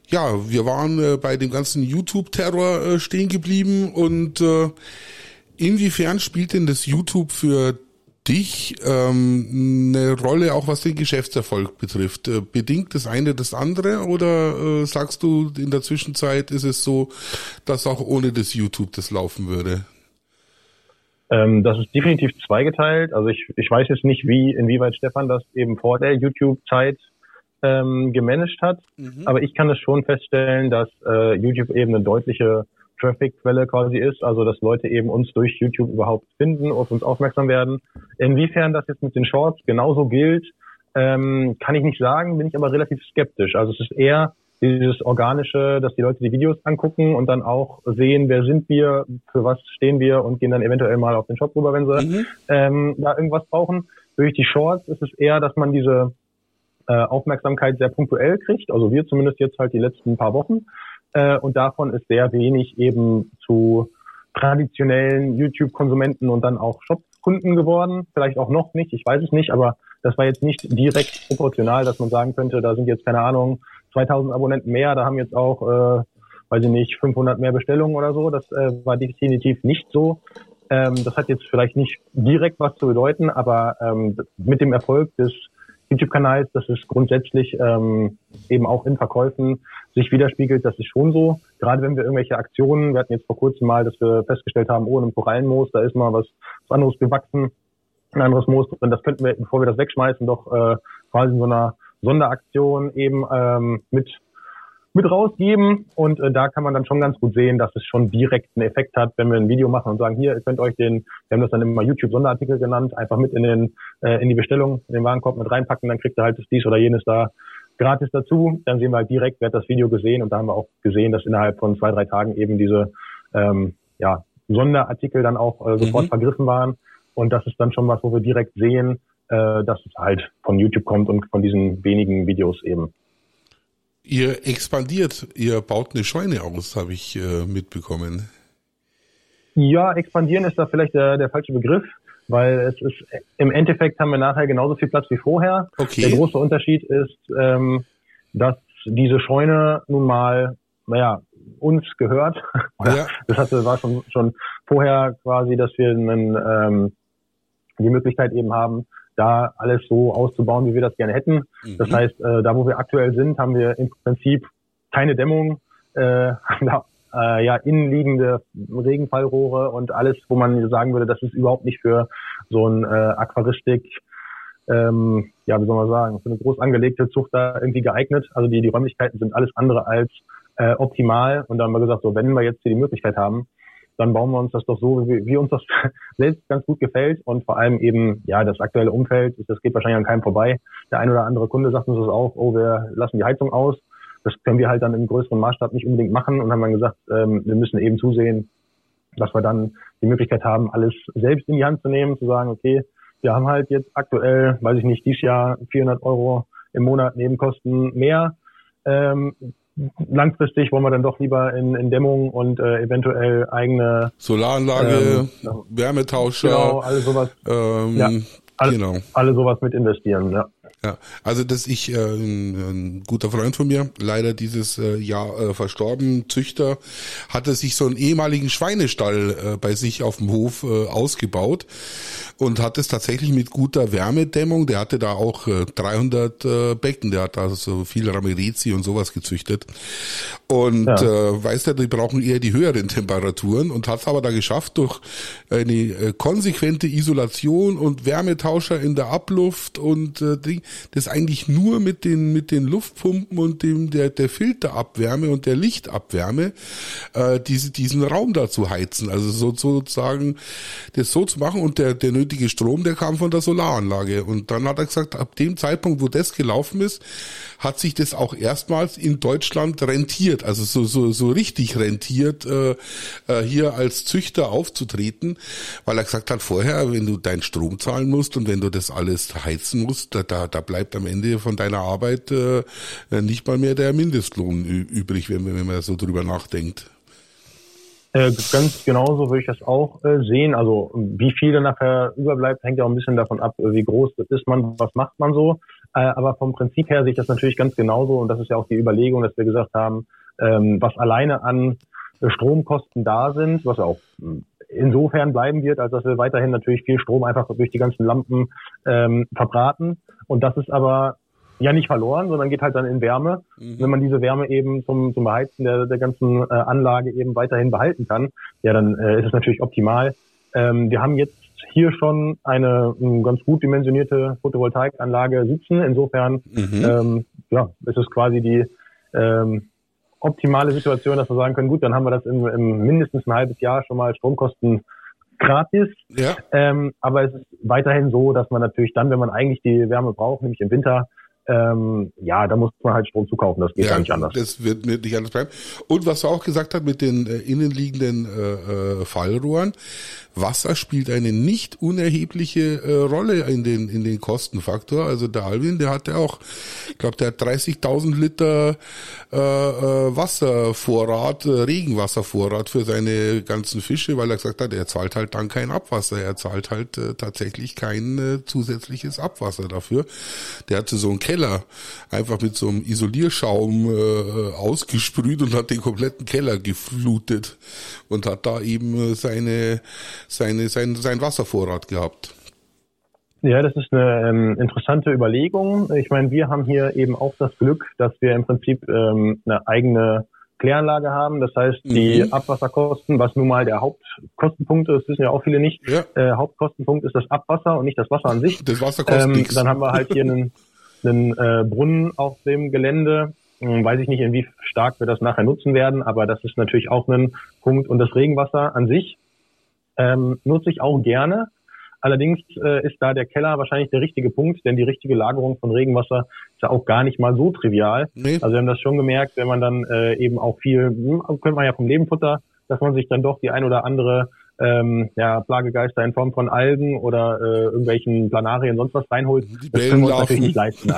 ja, wir waren äh, bei dem ganzen YouTube-Terror äh, stehen geblieben und äh, inwiefern spielt denn das YouTube für dich ähm, eine Rolle, auch was den Geschäftserfolg betrifft? Äh, bedingt das eine das andere oder äh, sagst du, in der Zwischenzeit ist es so, dass auch ohne das YouTube das laufen würde? Ähm, das ist definitiv zweigeteilt. Also ich, ich weiß jetzt nicht, wie, inwieweit Stefan das eben vor der YouTube-Zeit ähm, gemanagt hat. Mhm. Aber ich kann es schon feststellen, dass äh, YouTube eben eine deutliche Traffic-Quelle quasi ist, also dass Leute eben uns durch YouTube überhaupt finden, auf uns aufmerksam werden. Inwiefern das jetzt mit den Shorts genauso gilt, ähm, kann ich nicht sagen, bin ich aber relativ skeptisch. Also es ist eher dieses Organische, dass die Leute die Videos angucken und dann auch sehen, wer sind wir, für was stehen wir und gehen dann eventuell mal auf den Shop rüber, wenn sie mhm. ähm, da irgendwas brauchen. Durch die Shorts ist es eher, dass man diese äh, Aufmerksamkeit sehr punktuell kriegt, also wir zumindest jetzt halt die letzten paar Wochen. Äh, und davon ist sehr wenig eben zu traditionellen YouTube-Konsumenten und dann auch Shop-Kunden geworden. Vielleicht auch noch nicht, ich weiß es nicht, aber das war jetzt nicht direkt proportional, dass man sagen könnte, da sind jetzt keine Ahnung 2000 Abonnenten mehr, da haben jetzt auch, äh, weiß ich nicht, 500 mehr Bestellungen oder so. Das äh, war definitiv nicht so. Ähm, das hat jetzt vielleicht nicht direkt was zu bedeuten, aber ähm, mit dem Erfolg des YouTube-Kanals, dass es grundsätzlich ähm, eben auch in Verkäufen sich widerspiegelt, das ist schon so. Gerade wenn wir irgendwelche Aktionen, wir hatten jetzt vor kurzem mal, dass wir festgestellt haben, oh, in einem Korallenmoos, da ist mal was, was anderes gewachsen, ein anderes Moos drin, das könnten wir, bevor wir das wegschmeißen, doch äh, quasi in so einer Sonderaktion eben ähm, mit mit rausgeben und äh, da kann man dann schon ganz gut sehen, dass es schon direkt einen Effekt hat, wenn wir ein Video machen und sagen, hier, ihr könnt euch den, wir haben das dann immer YouTube-Sonderartikel genannt, einfach mit in den äh, in die Bestellung, in den Warenkorb mit reinpacken, dann kriegt ihr halt das dies oder jenes da gratis dazu. Dann sehen wir halt direkt, wer hat das Video gesehen und da haben wir auch gesehen, dass innerhalb von zwei, drei Tagen eben diese ähm, ja, Sonderartikel dann auch äh, sofort mhm. vergriffen waren. Und das ist dann schon was, wo wir direkt sehen, äh, dass es halt von YouTube kommt und von diesen wenigen Videos eben. Ihr expandiert, ihr baut eine Scheune aus, habe ich äh, mitbekommen. Ja, expandieren ist da vielleicht der, der falsche Begriff, weil es ist im Endeffekt haben wir nachher genauso viel Platz wie vorher. Okay. Der große Unterschied ist, ähm, dass diese Scheune nun mal, naja, uns gehört. Ja. Das hatte, war schon, schon vorher quasi, dass wir einen, ähm, die Möglichkeit eben haben, da alles so auszubauen, wie wir das gerne hätten. Mhm. Das heißt, äh, da wo wir aktuell sind, haben wir im Prinzip keine Dämmung, äh, da, äh, ja innenliegende Regenfallrohre und alles, wo man sagen würde, das ist überhaupt nicht für so ein äh, Aquaristik, ähm, ja, wie soll man sagen, für eine groß angelegte Zucht da irgendwie geeignet. Also die, die Räumlichkeiten sind alles andere als äh, optimal. Und da haben wir gesagt, so wenn wir jetzt hier die Möglichkeit haben, dann bauen wir uns das doch so, wie, wie uns das selbst ganz gut gefällt und vor allem eben, ja, das aktuelle Umfeld, das geht wahrscheinlich an keinem vorbei. Der ein oder andere Kunde sagt uns das auch, oh, wir lassen die Heizung aus. Das können wir halt dann im größeren Maßstab nicht unbedingt machen und haben dann gesagt, ähm, wir müssen eben zusehen, dass wir dann die Möglichkeit haben, alles selbst in die Hand zu nehmen, zu sagen, okay, wir haben halt jetzt aktuell, weiß ich nicht, dieses Jahr 400 Euro im Monat Nebenkosten mehr. Ähm, langfristig wollen wir dann doch lieber in, in Dämmung und äh, eventuell eigene Solaranlage, ähm, Wärmetauscher, genau, alles sowas. Ähm, ja, alle, genau. alle sowas mit investieren, ja. Ja, also dass ich äh, ein, guter Freund von mir, leider dieses äh, Jahr äh, verstorben, Züchter, hatte sich so einen ehemaligen Schweinestall äh, bei sich auf dem Hof äh, ausgebaut und hat es tatsächlich mit guter Wärmedämmung. Der hatte da auch äh, 300 äh, Becken, der hat da so viel Ramirezi und sowas gezüchtet. Und ja. äh, weiß der, die brauchen eher die höheren Temperaturen und hat es aber da geschafft durch eine äh, konsequente Isolation und Wärmetauscher in der Abluft und äh, Ding, das eigentlich nur mit den mit den Luftpumpen und dem der der Filterabwärme und der Lichtabwärme äh, diese diesen Raum da zu heizen. Also so, sozusagen das so zu machen und der der nötige Strom, der kam von der Solaranlage. Und dann hat er gesagt, ab dem Zeitpunkt, wo das gelaufen ist, hat sich das auch erstmals in Deutschland rentiert, also so so so richtig rentiert, äh, äh, hier als Züchter aufzutreten, weil er gesagt hat, vorher, wenn du deinen Strom zahlen musst und wenn du das alles heizen musst, da, da, da bleibt am Ende von deiner Arbeit äh, nicht mal mehr der Mindestlohn übrig, wenn, wenn man so drüber nachdenkt. Äh, ganz genauso würde ich das auch äh, sehen. Also wie viel dann nachher überbleibt, hängt ja auch ein bisschen davon ab, wie groß ist man, was macht man so. Äh, aber vom Prinzip her sehe ich das natürlich ganz genauso und das ist ja auch die Überlegung, dass wir gesagt haben, ähm, was alleine an Stromkosten da sind, was auch hm, insofern bleiben wird, als dass wir weiterhin natürlich viel Strom einfach durch die ganzen Lampen ähm, verbraten. Und das ist aber ja nicht verloren, sondern geht halt dann in Wärme. Mhm. Wenn man diese Wärme eben zum, zum Beheizen der, der ganzen äh, Anlage eben weiterhin behalten kann, ja, dann äh, ist es natürlich optimal. Ähm, wir haben jetzt hier schon eine um, ganz gut dimensionierte Photovoltaikanlage sitzen. Insofern mhm. ähm, ja, ist es quasi die ähm, optimale Situation, dass wir sagen können, gut, dann haben wir das im, im mindestens ein halbes Jahr schon mal Stromkosten gratis. Ja. Ähm, aber es ist weiterhin so, dass man natürlich dann, wenn man eigentlich die Wärme braucht, nämlich im Winter, ähm, ja, da muss man halt Strom zukaufen, das geht ja, gar nicht anders. Das wird nicht anders bleiben. Und was er auch gesagt hat mit den äh, innenliegenden äh, äh, Fallrohren, Wasser spielt eine nicht unerhebliche äh, Rolle in den in den Kostenfaktor. Also der Alvin, der hat ja auch, ich glaube, der hat 30.000 Liter äh, äh, Wasservorrat, äh, Regenwasservorrat für seine ganzen Fische, weil er gesagt hat, er zahlt halt dann kein Abwasser, er zahlt halt äh, tatsächlich kein äh, zusätzliches Abwasser dafür. Der hatte so einen Keller einfach mit so einem Isolierschaum äh, ausgesprüht und hat den kompletten Keller geflutet und hat da eben äh, seine, seine, sein, sein Wasservorrat gehabt. Ja, das ist eine ähm, interessante Überlegung. Ich meine, wir haben hier eben auch das Glück, dass wir im Prinzip ähm, eine eigene Kläranlage haben. Das heißt, die mhm. Abwasserkosten, was nun mal der Hauptkostenpunkt ist, wissen ja auch viele nicht. Ja. Äh, Hauptkostenpunkt ist das Abwasser und nicht das Wasser an sich. Das Wasser kostet ähm, nichts. Dann haben wir halt hier einen, einen äh, Brunnen auf dem Gelände, Hm, weiß ich nicht, in wie stark wir das nachher nutzen werden, aber das ist natürlich auch ein Punkt. Und das Regenwasser an sich ähm, nutze ich auch gerne. Allerdings äh, ist da der Keller wahrscheinlich der richtige Punkt, denn die richtige Lagerung von Regenwasser ist ja auch gar nicht mal so trivial. Nee. Also wir haben das schon gemerkt, wenn man dann äh, eben auch viel, hm, könnte man ja vom Lebenfutter, dass man sich dann doch die ein oder andere ähm, ja, Plagegeister in Form von Algen oder äh, irgendwelchen Planarien sonst was reinholt, die das können wir uns natürlich nicht leisten.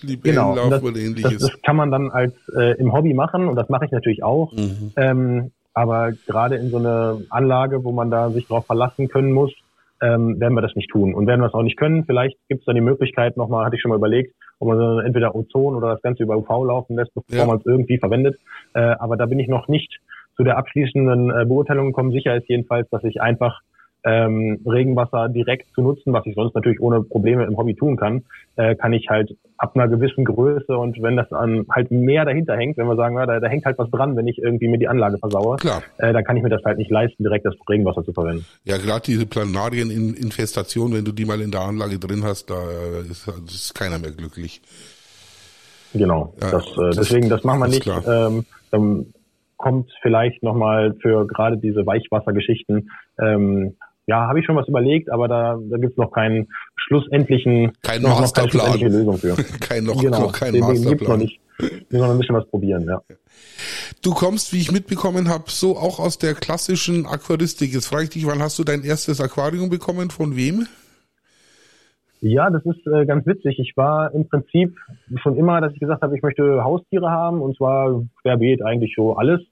die genau, das, oder ähnliches. Das, das kann man dann als äh, im Hobby machen und das mache ich natürlich auch. Mhm. Ähm, aber gerade in so eine Anlage, wo man da sich drauf verlassen können muss, ähm, werden wir das nicht tun. Und werden wir es auch nicht können, vielleicht gibt es dann die Möglichkeit, nochmal, hatte ich schon mal überlegt, ob man so entweder Ozon oder das Ganze über UV laufen lässt, bevor ja. man es irgendwie verwendet. Äh, aber da bin ich noch nicht zu der abschließenden äh, Beurteilung gekommen. Sicher ist jedenfalls, dass ich einfach ähm, Regenwasser direkt zu nutzen, was ich sonst natürlich ohne Probleme im Hobby tun kann, äh, kann ich halt ab einer gewissen Größe und wenn das an halt mehr dahinter hängt, wenn wir sagen, ja, da, da hängt halt was dran, wenn ich irgendwie mir die Anlage versaue, Klar. Äh, dann kann ich mir das halt nicht leisten, direkt das Regenwasser zu verwenden. Ja, gerade diese Planarieninfestation, wenn du die mal in der Anlage drin hast, da ist, ist keiner mehr glücklich. Genau, ja, das, äh, deswegen, das machen wir nicht. Ähm, dann kommt vielleicht nochmal für gerade diese Weichwassergeschichten ähm, ja, habe ich schon was überlegt, aber da, da gibt es noch keinen schlussendlichen, kein noch, Masterplan. Noch keine Lösung für. kein noch, genau, noch kein Masterplan. Gibt's noch nicht. Wir müssen noch ein bisschen was probieren, ja. Du kommst, wie ich mitbekommen habe, so auch aus der klassischen Aquaristik. Jetzt frage ich dich, wann hast du dein erstes Aquarium bekommen? Von wem? Ja, das ist äh, ganz witzig. Ich war im Prinzip schon immer, dass ich gesagt habe, ich möchte Haustiere haben und zwar querbeet eigentlich so alles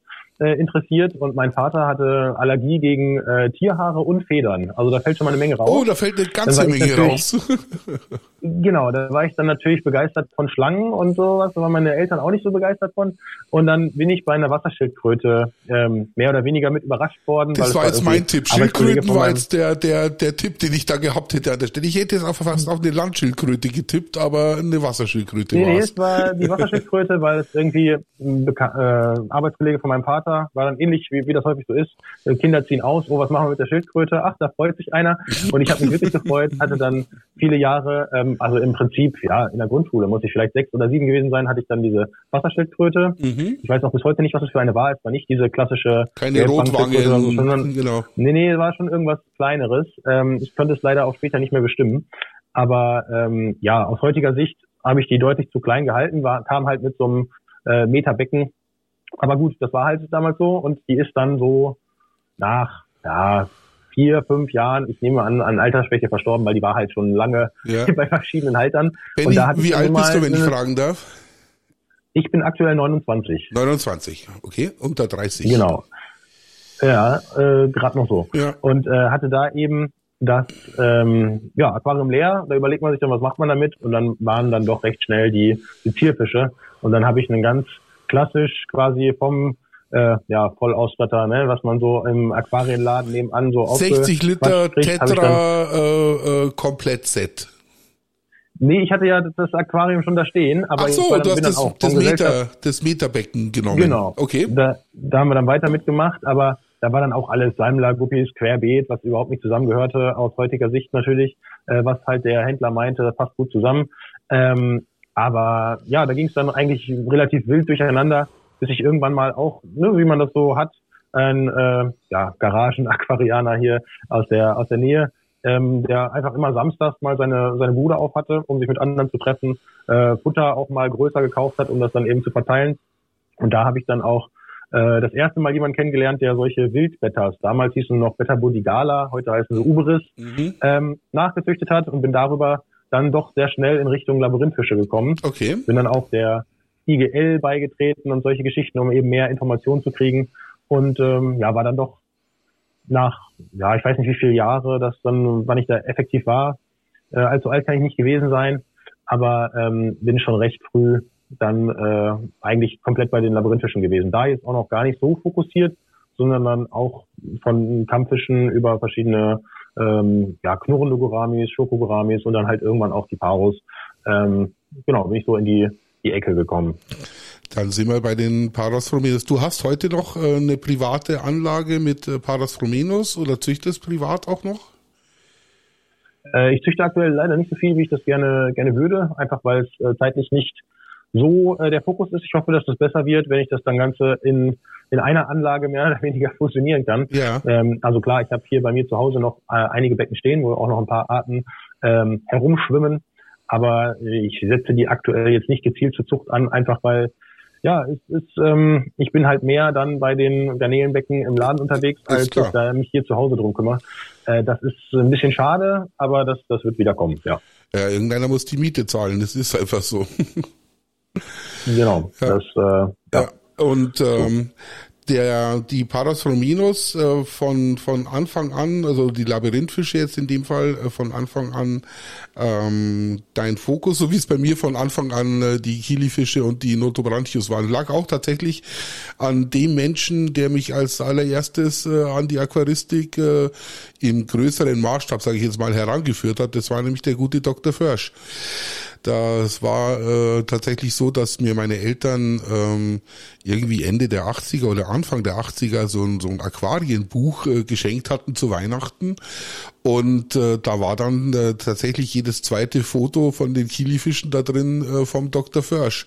äh, interessiert und mein Vater hatte Allergie gegen äh, Tierhaare und Federn. Also da fällt schon mal eine Menge raus. Oh, da fällt eine ganze Menge raus. genau, da war ich dann natürlich begeistert von Schlangen und sowas, da waren meine Eltern auch nicht so begeistert von. Und dann bin ich bei einer Wasserschildkröte ähm, mehr oder weniger mit überrascht worden. Das war jetzt mein Tipp. Schildkröten war jetzt der, der, der Tipp, den ich da gehabt hätte an der Stelle. Ich hätte jetzt einfach fast auf eine Landschildkröte getippt, aber eine Wasserschildkröte nee, war nee, es. war die Wasserschildkröte, weil es irgendwie ein Beka äh, Arbeitskollege von meinem Vater Vater war dann ähnlich, wie, wie das häufig so ist. Äh, Kinder ziehen aus, oh, was machen wir mit der Schildkröte? Ach, da freut sich einer. Und ich habe mich wirklich gefreut, hatte dann viele Jahre, ähm, also im Prinzip, ja, in der Grundschule muss ich vielleicht sechs oder sieben gewesen sein, hatte ich dann diese Wasserschildkröte. Mhm. Ich weiß auch bis heute nicht, was es für eine war. Es war nicht diese klassische Keine Rotwange, so, sondern, genau. Nee, nee, war schon irgendwas Kleineres. Ähm, ich konnte es leider auch später nicht mehr bestimmen. Aber ähm, ja, aus heutiger Sicht habe ich die deutlich zu klein gehalten, war, kam halt mit so einem äh, Meterbecken aber gut, das war halt damals so und die ist dann so nach ja, vier, fünf Jahren, ich nehme an, an Altersschwäche verstorben, weil die war halt schon lange ja. bei verschiedenen Haltern. Benny, und da hatte wie alt bist du, wenn ich fragen darf? Ich bin aktuell 29. 29, okay, unter 30. Genau. Ja, äh, gerade noch so. Ja. Und äh, hatte da eben das ähm, ja, Aquarium leer, da überlegt man sich dann, was macht man damit? Und dann waren dann doch recht schnell die, die Zierfische. Und dann habe ich einen ganz klassisch quasi vom äh, ja, Vollausstatter, ne, was man so im Aquarienladen nebenan so 60 Liter kriegt, Tetra äh, äh, Komplett-Set. Nee, ich hatte ja das Aquarium schon da stehen, aber Ach so, du hast das, das, Meter, das Meterbecken genommen. Genau. Okay. Da, da haben wir dann weiter mitgemacht, aber da war dann auch alles Sammler, Guppies, Querbeet, was überhaupt nicht zusammengehörte aus heutiger Sicht natürlich, äh, was halt der Händler meinte, das passt gut zusammen. Ähm, aber ja, da ging es dann eigentlich relativ wild durcheinander, bis ich irgendwann mal auch, ne, wie man das so hat, ein äh, ja, Garagen-Aquarianer hier aus der aus der Nähe, ähm, der einfach immer samstags mal seine seine Bude auf hatte, um sich mit anderen zu treffen, äh, Futter auch mal größer gekauft hat, um das dann eben zu verteilen. Und da habe ich dann auch äh, das erste Mal jemanden kennengelernt, der solche Wildbetters, damals hießen noch Betta budigala, heute heißen sie Uberis, mhm. ähm, nachgezüchtet hat und bin darüber dann doch sehr schnell in Richtung Labyrinthfische gekommen. Okay. Bin dann auch der IGL beigetreten und solche Geschichten, um eben mehr Informationen zu kriegen. Und ähm, ja, war dann doch nach, ja, ich weiß nicht wie viele Jahre, das dann, wann ich da effektiv war. Äh, allzu alt kann ich nicht gewesen sein, aber ähm, bin schon recht früh dann äh, eigentlich komplett bei den Labyrinthfischen gewesen. Da jetzt auch noch gar nicht so fokussiert, sondern dann auch von Kampffischen über verschiedene ähm, ja, knurrende Gouramis, Schokogouramis und dann halt irgendwann auch die Paros. Ähm, genau, bin ich so in die, die Ecke gekommen. Dann sind wir bei den Parasfromenos. Du hast heute noch äh, eine private Anlage mit äh, Parasfromenos oder züchtest privat auch noch? Äh, ich züchte aktuell leider nicht so viel, wie ich das gerne gerne würde, einfach weil es zeitlich nicht so der Fokus ist. Ich hoffe, dass das besser wird, wenn ich das dann Ganze in, in einer Anlage mehr oder weniger fusionieren kann. Ja. Ähm, also klar, ich habe hier bei mir zu Hause noch einige Becken stehen, wo auch noch ein paar Arten ähm, herumschwimmen. Aber ich setze die aktuell jetzt nicht gezielt zur Zucht an, einfach weil ja, es ist, ähm, ich bin halt mehr dann bei den Garnelenbecken im Laden unterwegs, als ich da mich hier zu Hause drum kümmere. Äh, das ist ein bisschen schade, aber das, das wird wieder kommen, ja. Ja, irgendeiner muss die Miete zahlen, das ist einfach so. genau, ja. das, äh, ja. ja. Und ähm, der die Parasrominos äh, von von Anfang an, also die Labyrinthfische jetzt in dem Fall äh, von Anfang an ähm, dein Fokus, so wie es bei mir von Anfang an äh, die Kilifische und die Notobranchius waren, lag auch tatsächlich an dem Menschen, der mich als allererstes äh, an die Aquaristik äh, im größeren Maßstab, sage ich jetzt mal, herangeführt hat. Das war nämlich der gute Dr. Försch. Das war äh, tatsächlich so, dass mir meine Eltern ähm, irgendwie Ende der 80er oder Anfang der 80er so ein, so ein Aquarienbuch äh, geschenkt hatten zu Weihnachten. Und äh, da war dann äh, tatsächlich jedes zweite Foto von den Kilifischen da drin äh, vom Dr. Försch.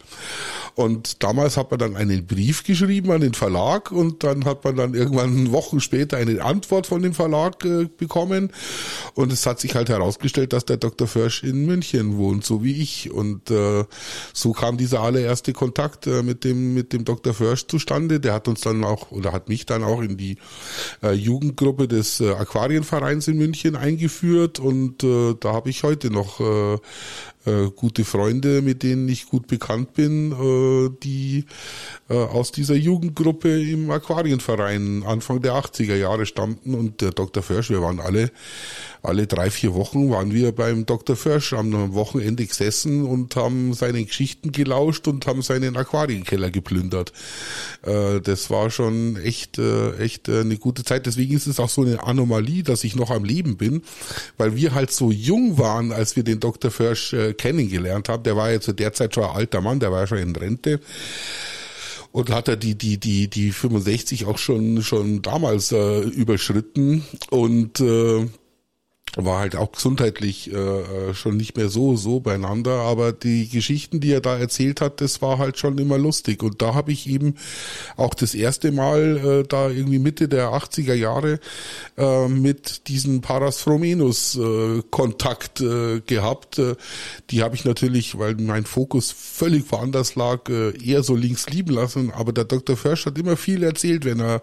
Und damals hat man dann einen Brief geschrieben an den Verlag und dann hat man dann irgendwann Wochen später eine Antwort von dem Verlag äh, bekommen. Und es hat sich halt herausgestellt, dass der Dr. Försch in München wohnt, so wie ich. Und äh, so kam dieser allererste Kontakt äh, mit dem mit dem Dr. Försch zustande. Der hat uns dann auch oder hat mich dann auch in die äh, Jugendgruppe des äh, Aquarienvereins in München München eingeführt und äh, da habe ich heute noch äh, äh, gute Freunde, mit denen ich gut bekannt bin, äh, die äh, aus dieser Jugendgruppe im Aquarienverein Anfang der 80er Jahre stammten und der Dr. Försch, wir waren alle alle drei, vier Wochen waren wir beim Dr. Försch am Wochenende gesessen und haben seine Geschichten gelauscht und haben seinen Aquarienkeller geplündert. Äh, das war schon echt, äh, echt äh, eine gute Zeit. Deswegen ist es auch so eine Anomalie, dass ich noch am Leben bin, weil wir halt so jung waren, als wir den Dr. Försch kennengelernt haben. Der war ja zu der Zeit schon ein alter Mann, der war ja schon in Rente und hat er die die die die 65 auch schon schon damals äh, überschritten und äh, war halt auch gesundheitlich äh, äh, schon nicht mehr so so beieinander, aber die Geschichten, die er da erzählt hat, das war halt schon immer lustig und da habe ich eben auch das erste Mal äh, da irgendwie Mitte der 80er Jahre äh, mit diesen Parasfromenus äh, Kontakt äh, gehabt. Äh, die habe ich natürlich, weil mein Fokus völlig woanders lag, äh, eher so links lieben lassen, aber der Dr. Försch hat immer viel erzählt, wenn er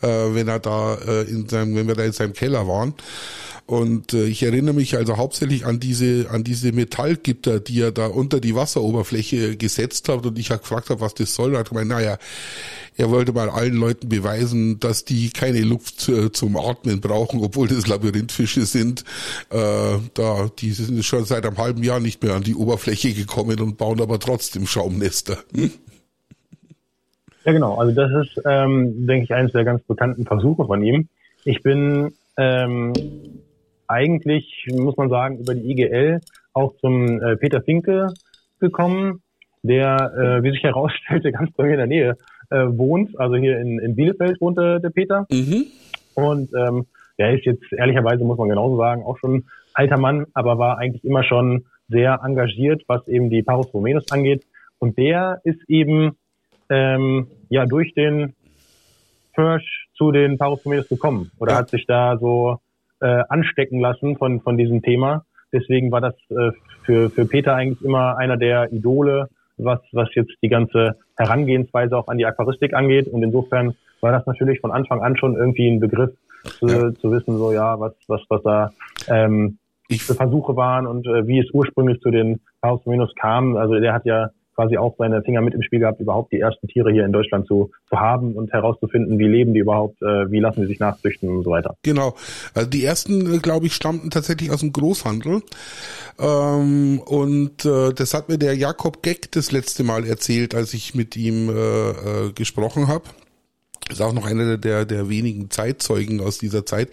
äh, wenn er da äh, in seinem wenn wir da in seinem Keller waren. Und äh, ich erinnere mich also hauptsächlich an diese, an diese Metallgitter, die er da unter die Wasseroberfläche gesetzt hat und ich habe gefragt habe, was das soll. Da hat gemeint, naja, er wollte mal allen Leuten beweisen, dass die keine Luft äh, zum Atmen brauchen, obwohl das Labyrinthfische sind. Äh, da, die sind schon seit einem halben Jahr nicht mehr an die Oberfläche gekommen und bauen aber trotzdem Schaumnester. Hm? Ja, genau. Also das ist, ähm, denke ich, eines der ganz bekannten Versuche von ihm. Ich bin ähm, eigentlich, muss man sagen, über die IGL auch zum äh, Peter Finke gekommen, der, äh, wie sich herausstellte, ganz bei mir in der Nähe äh, wohnt. Also hier in, in Bielefeld wohnt äh, der Peter. Mhm. Und ähm, der ist jetzt ehrlicherweise, muss man genauso sagen, auch schon alter Mann, aber war eigentlich immer schon sehr engagiert, was eben die Paros Romenos angeht. Und der ist eben ähm, ja durch den Hirsch zu den Paros Romenos gekommen oder ja. hat sich da so äh, anstecken lassen von, von diesem Thema. Deswegen war das äh, für, für Peter eigentlich immer einer der Idole, was, was jetzt die ganze Herangehensweise auch an die Aquaristik angeht. Und insofern war das natürlich von Anfang an schon irgendwie ein Begriff, zu, ja. zu wissen, so ja, was, was, was da ähm, ich für Versuche waren und äh, wie es ursprünglich zu den Paus Minus kam. Also der hat ja quasi auch seine Finger mit im Spiel gehabt, überhaupt die ersten Tiere hier in Deutschland zu, zu haben und herauszufinden, wie leben die überhaupt, äh, wie lassen sie sich nachzüchten und so weiter. Genau. Also die ersten, äh, glaube ich, stammten tatsächlich aus dem Großhandel. Ähm, und äh, das hat mir der Jakob Geck das letzte Mal erzählt, als ich mit ihm äh, äh, gesprochen habe. Ist auch noch einer der, der wenigen Zeitzeugen aus dieser Zeit.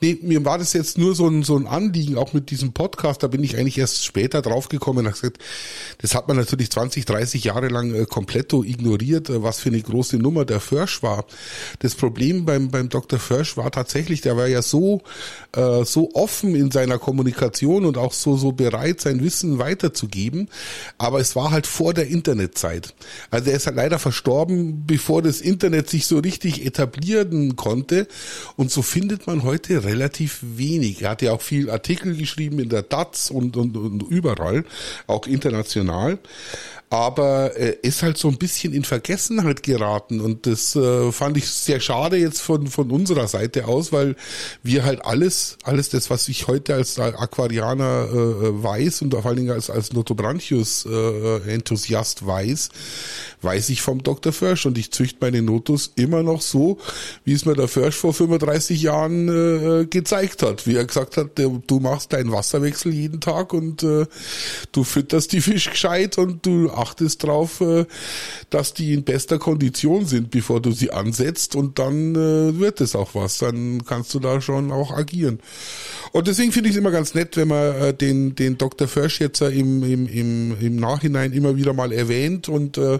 Nee, mir war das jetzt nur so ein, so ein Anliegen, auch mit diesem Podcast, da bin ich eigentlich erst später draufgekommen und gesagt, das hat man natürlich 20, 30 Jahre lang äh, komplett ignoriert, äh, was für eine große Nummer der Försch war. Das Problem beim, beim Dr. Försch war tatsächlich, der war ja so, äh, so offen in seiner Kommunikation und auch so, so bereit, sein Wissen weiterzugeben, aber es war halt vor der Internetzeit. Also er ist halt leider verstorben, bevor das Internet sich so so richtig etablieren konnte. Und so findet man heute relativ wenig. Er hat ja auch viel Artikel geschrieben in der DATS und, und, und überall, auch international aber äh, ist halt so ein bisschen in Vergessenheit geraten und das äh, fand ich sehr schade jetzt von von unserer Seite aus, weil wir halt alles alles das, was ich heute als Aquarianer äh, weiß und vor allen Dingen als als Notobranchius äh, weiß, weiß ich vom Dr. Försch und ich züchte meine Notus immer noch so, wie es mir der Försch vor 35 Jahren äh, gezeigt hat, wie er gesagt hat, du machst deinen Wasserwechsel jeden Tag und äh, du fütterst die Fisch gescheit und du achtest drauf, äh, dass die in bester Kondition sind, bevor du sie ansetzt und dann äh, wird es auch was. Dann kannst du da schon auch agieren. Und deswegen finde ich es immer ganz nett, wenn man äh, den, den Dr. Försch jetzt im, im, im, im Nachhinein immer wieder mal erwähnt. Und äh,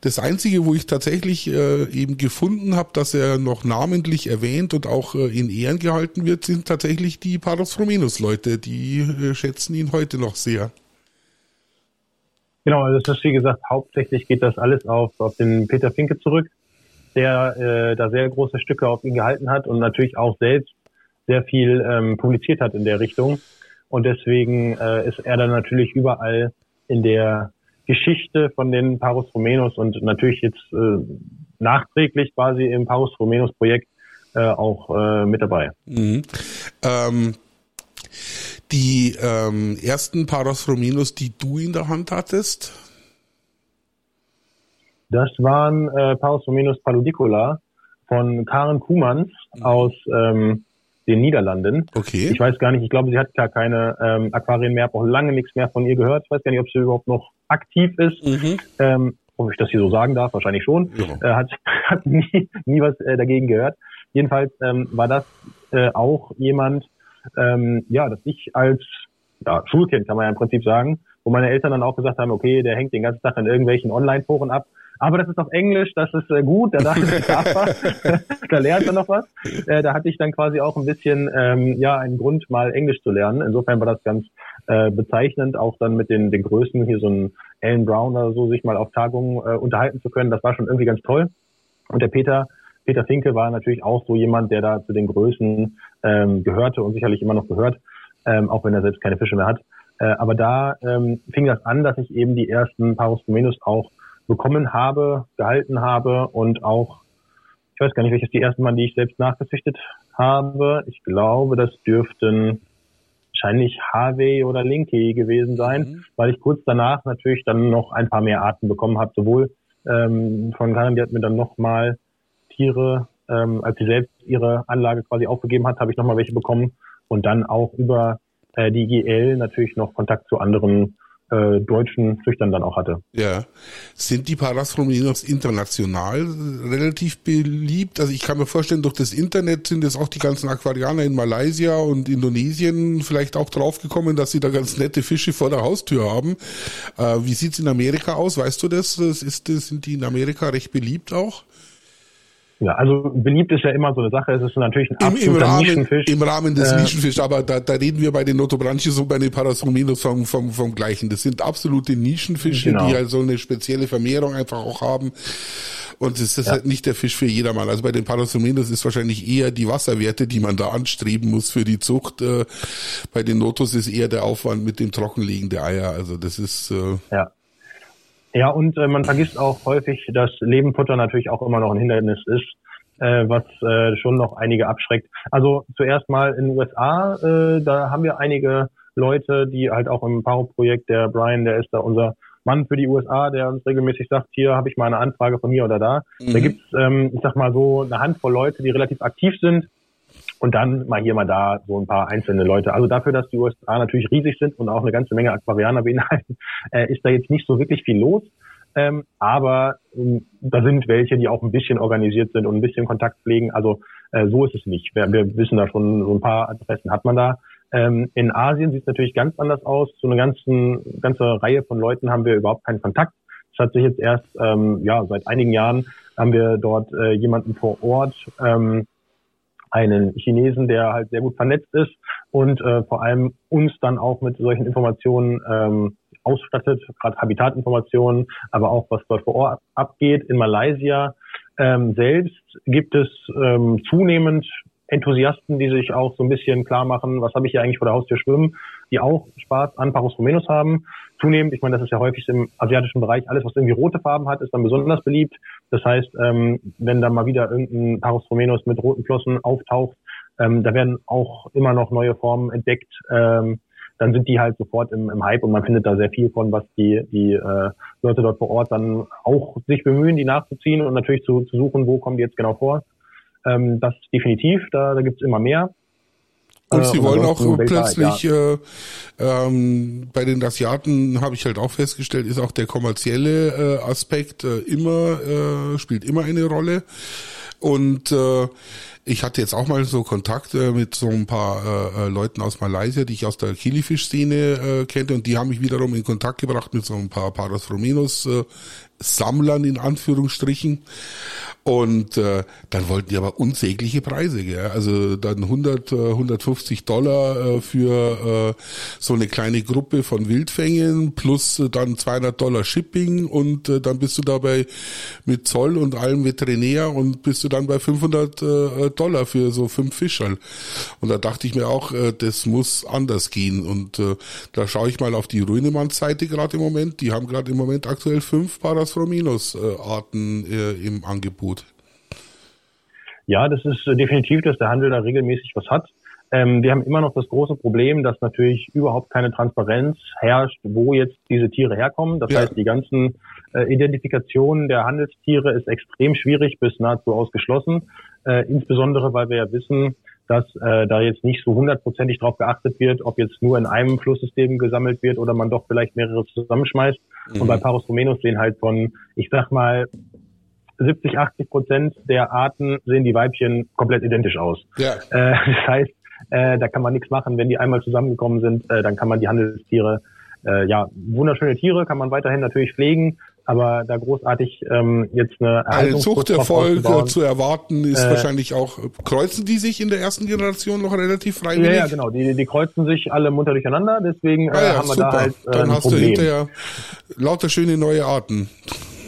das Einzige, wo ich tatsächlich äh, eben gefunden habe, dass er noch namentlich erwähnt und auch äh, in Ehren gehalten wird, sind tatsächlich die Paros Romenus-Leute. Die äh, schätzen ihn heute noch sehr. Genau, also das ist wie gesagt, hauptsächlich geht das alles auf, auf den Peter Finke zurück, der äh, da sehr große Stücke auf ihn gehalten hat und natürlich auch selbst sehr viel ähm, publiziert hat in der Richtung. Und deswegen äh, ist er dann natürlich überall in der Geschichte von den Parus Romenos und natürlich jetzt äh, nachträglich quasi im Parus Romenos Projekt äh, auch äh, mit dabei. Mhm. Ähm die ähm, ersten Paros Rominos, die du in der Hand hattest? Das waren äh, Paros Rominos Paludicula von Karen Kumans mhm. aus ähm, den Niederlanden. Okay. Ich weiß gar nicht, ich glaube, sie hat gar keine ähm, Aquarien mehr, habe auch lange nichts mehr von ihr gehört. Ich weiß gar nicht, ob sie überhaupt noch aktiv ist. Mhm. Ähm, ob ich das hier so sagen darf, wahrscheinlich schon. Ja. Äh, hat, hat nie, nie was äh, dagegen gehört. Jedenfalls ähm, war das äh, auch jemand, ähm, ja, dass ich als ja, Schulkind, kann man ja im Prinzip sagen, wo meine Eltern dann auch gesagt haben, okay, der hängt den ganzen Tag in irgendwelchen Online-Foren ab, aber das ist auf Englisch, das ist äh, gut, da, da lernt er noch was. Äh, da hatte ich dann quasi auch ein bisschen ähm, ja einen Grund, mal Englisch zu lernen. Insofern war das ganz äh, bezeichnend, auch dann mit den, den Größen, hier so ein Alan Brown oder so, sich mal auf Tagungen äh, unterhalten zu können. Das war schon irgendwie ganz toll. Und der Peter, Peter Finke war natürlich auch so jemand, der da zu den Größen ähm, gehörte und sicherlich immer noch gehört, ähm, auch wenn er selbst keine Fische mehr hat. Äh, aber da ähm, fing das an, dass ich eben die ersten Parus Domenus auch bekommen habe, gehalten habe und auch, ich weiß gar nicht, welches die ersten waren, die ich selbst nachgezüchtet habe. Ich glaube, das dürften wahrscheinlich Harvey oder Linky gewesen sein, mhm. weil ich kurz danach natürlich dann noch ein paar mehr Arten bekommen habe, sowohl ähm, von Karin, die hat mir dann nochmal Tiere, ähm, als sie selbst ihre Anlage quasi aufgegeben hat, habe ich nochmal welche bekommen und dann auch über äh, die GL natürlich noch Kontakt zu anderen äh, deutschen Züchtern dann auch hatte. Ja. Sind die Parasrominos international relativ beliebt? Also ich kann mir vorstellen, durch das Internet sind jetzt auch die ganzen Aquarianer in Malaysia und Indonesien vielleicht auch draufgekommen, dass sie da ganz nette Fische vor der Haustür haben. Äh, wie sieht's in Amerika aus? Weißt du das? Ist, sind die in Amerika recht beliebt auch? Ja, also beliebt ist ja immer so eine Sache. Es ist natürlich ein absoluter Im, im Rahmen, Nischenfisch. Im Rahmen des äh, Nischenfischs, aber da, da reden wir bei den Notobranchius und bei den Parasrominos vom, vom, vom Gleichen. Das sind absolute Nischenfische, genau. die halt so eine spezielle Vermehrung einfach auch haben. Und es ist ja. halt nicht der Fisch für jedermann. Also bei den Parasrominos ist wahrscheinlich eher die Wasserwerte, die man da anstreben muss für die Zucht. Äh, bei den Notos ist eher der Aufwand mit dem Trockenlegen der Eier. Also das ist... Äh, ja. Ja, und äh, man vergisst auch häufig, dass Lebenfutter natürlich auch immer noch ein Hindernis ist, äh, was äh, schon noch einige abschreckt. Also zuerst mal in den USA, äh, da haben wir einige Leute, die halt auch im Paro-Projekt, der Brian, der ist da unser Mann für die USA, der uns regelmäßig sagt, hier habe ich mal eine Anfrage von hier oder da. Mhm. Da gibt's, ähm, ich sag mal so, eine Handvoll Leute, die relativ aktiv sind und dann mal hier mal da so ein paar einzelne Leute. Also dafür, dass die USA natürlich riesig sind und auch eine ganze Menge Aquarianer beinhalten, äh, ist da jetzt nicht so wirklich viel los. Ähm, aber ähm, da sind welche, die auch ein bisschen organisiert sind und ein bisschen Kontakt pflegen. Also äh, so ist es nicht. Wir, wir wissen da schon, so ein paar Adressen hat man da. Ähm, in Asien sieht es natürlich ganz anders aus. Zu einer ganzen ganze Reihe von Leuten haben wir überhaupt keinen Kontakt. Das hat sich jetzt erst, ähm, ja, seit einigen Jahren haben wir dort äh, jemanden vor Ort, ähm, einen Chinesen, der halt sehr gut vernetzt ist und äh, vor allem uns dann auch mit solchen Informationen ähm, ausstattet, gerade Habitatinformationen, aber auch was dort vor Ort abgeht. In Malaysia ähm, selbst gibt es ähm, zunehmend Enthusiasten, die sich auch so ein bisschen klar machen, was habe ich hier eigentlich vor der Haustür schwimmen, die auch Spaß an Parus Rumenus haben. Zunehmend, ich meine, das ist ja häufig im asiatischen Bereich, alles, was irgendwie rote Farben hat, ist dann besonders beliebt. Das heißt, ähm, wenn da mal wieder irgendein Parus Rumenus mit roten Flossen auftaucht, ähm, da werden auch immer noch neue Formen entdeckt. Ähm, dann sind die halt sofort im, im Hype und man findet da sehr viel von, was die, die äh, Leute dort vor Ort dann auch sich bemühen, die nachzuziehen und natürlich zu, zu suchen, wo kommen die jetzt genau vor. Ähm, das definitiv, da, da gibt es immer mehr. Und sie äh, wollen auch plötzlich, ja. äh, ähm, bei den Asiaten habe ich halt auch festgestellt, ist auch der kommerzielle äh, Aspekt äh, immer, äh, spielt immer eine Rolle. Und äh, ich hatte jetzt auch mal so Kontakte mit so ein paar äh, äh, Leuten aus Malaysia, die ich aus der Kilifisch-Szene äh, kenne und die haben mich wiederum in Kontakt gebracht mit so ein paar Paros Romenos äh, Sammlern in Anführungsstrichen. Und äh, dann wollten die aber unsägliche Preise, gell? also dann 100, 150 äh, Dollar äh, für äh, so eine kleine Gruppe von Wildfängen plus äh, dann 200 Dollar Shipping und äh, dann bist du dabei mit Zoll und allem Veterinär und bist du dann bei 500 äh, Dollar für so fünf Fischerl. Und da dachte ich mir auch, äh, das muss anders gehen und äh, da schaue ich mal auf die Ruinemann-Seite gerade im Moment, die haben gerade im Moment aktuell fünf Parasfrominos-Arten äh, im Angebot. Ja, das ist äh, definitiv, dass der Handel da regelmäßig was hat. Ähm, wir haben immer noch das große Problem, dass natürlich überhaupt keine Transparenz herrscht, wo jetzt diese Tiere herkommen. Das ja. heißt, die ganzen äh, Identifikationen der Handelstiere ist extrem schwierig bis nahezu ausgeschlossen. Äh, insbesondere, weil wir ja wissen, dass äh, da jetzt nicht so hundertprozentig darauf geachtet wird, ob jetzt nur in einem Flusssystem gesammelt wird oder man doch vielleicht mehrere zusammenschmeißt. Mhm. Und bei Parus Rumenus sehen halt von, ich sag mal, 70, 80 Prozent der Arten sehen die Weibchen komplett identisch aus. Ja. Äh, das heißt, äh, da kann man nichts machen. Wenn die einmal zusammengekommen sind, äh, dann kann man die Handelstiere, äh, ja, wunderschöne Tiere kann man weiterhin natürlich pflegen, aber da großartig ähm, jetzt eine Eine Zuchterfolge zu erwarten ist äh, wahrscheinlich auch, kreuzen die sich in der ersten Generation noch relativ freiwillig? Ja, ja genau, die, die kreuzen sich alle munter durcheinander, deswegen äh, ah ja, haben wir super. da halt äh, Dann hast Problem. du hinterher lauter schöne neue Arten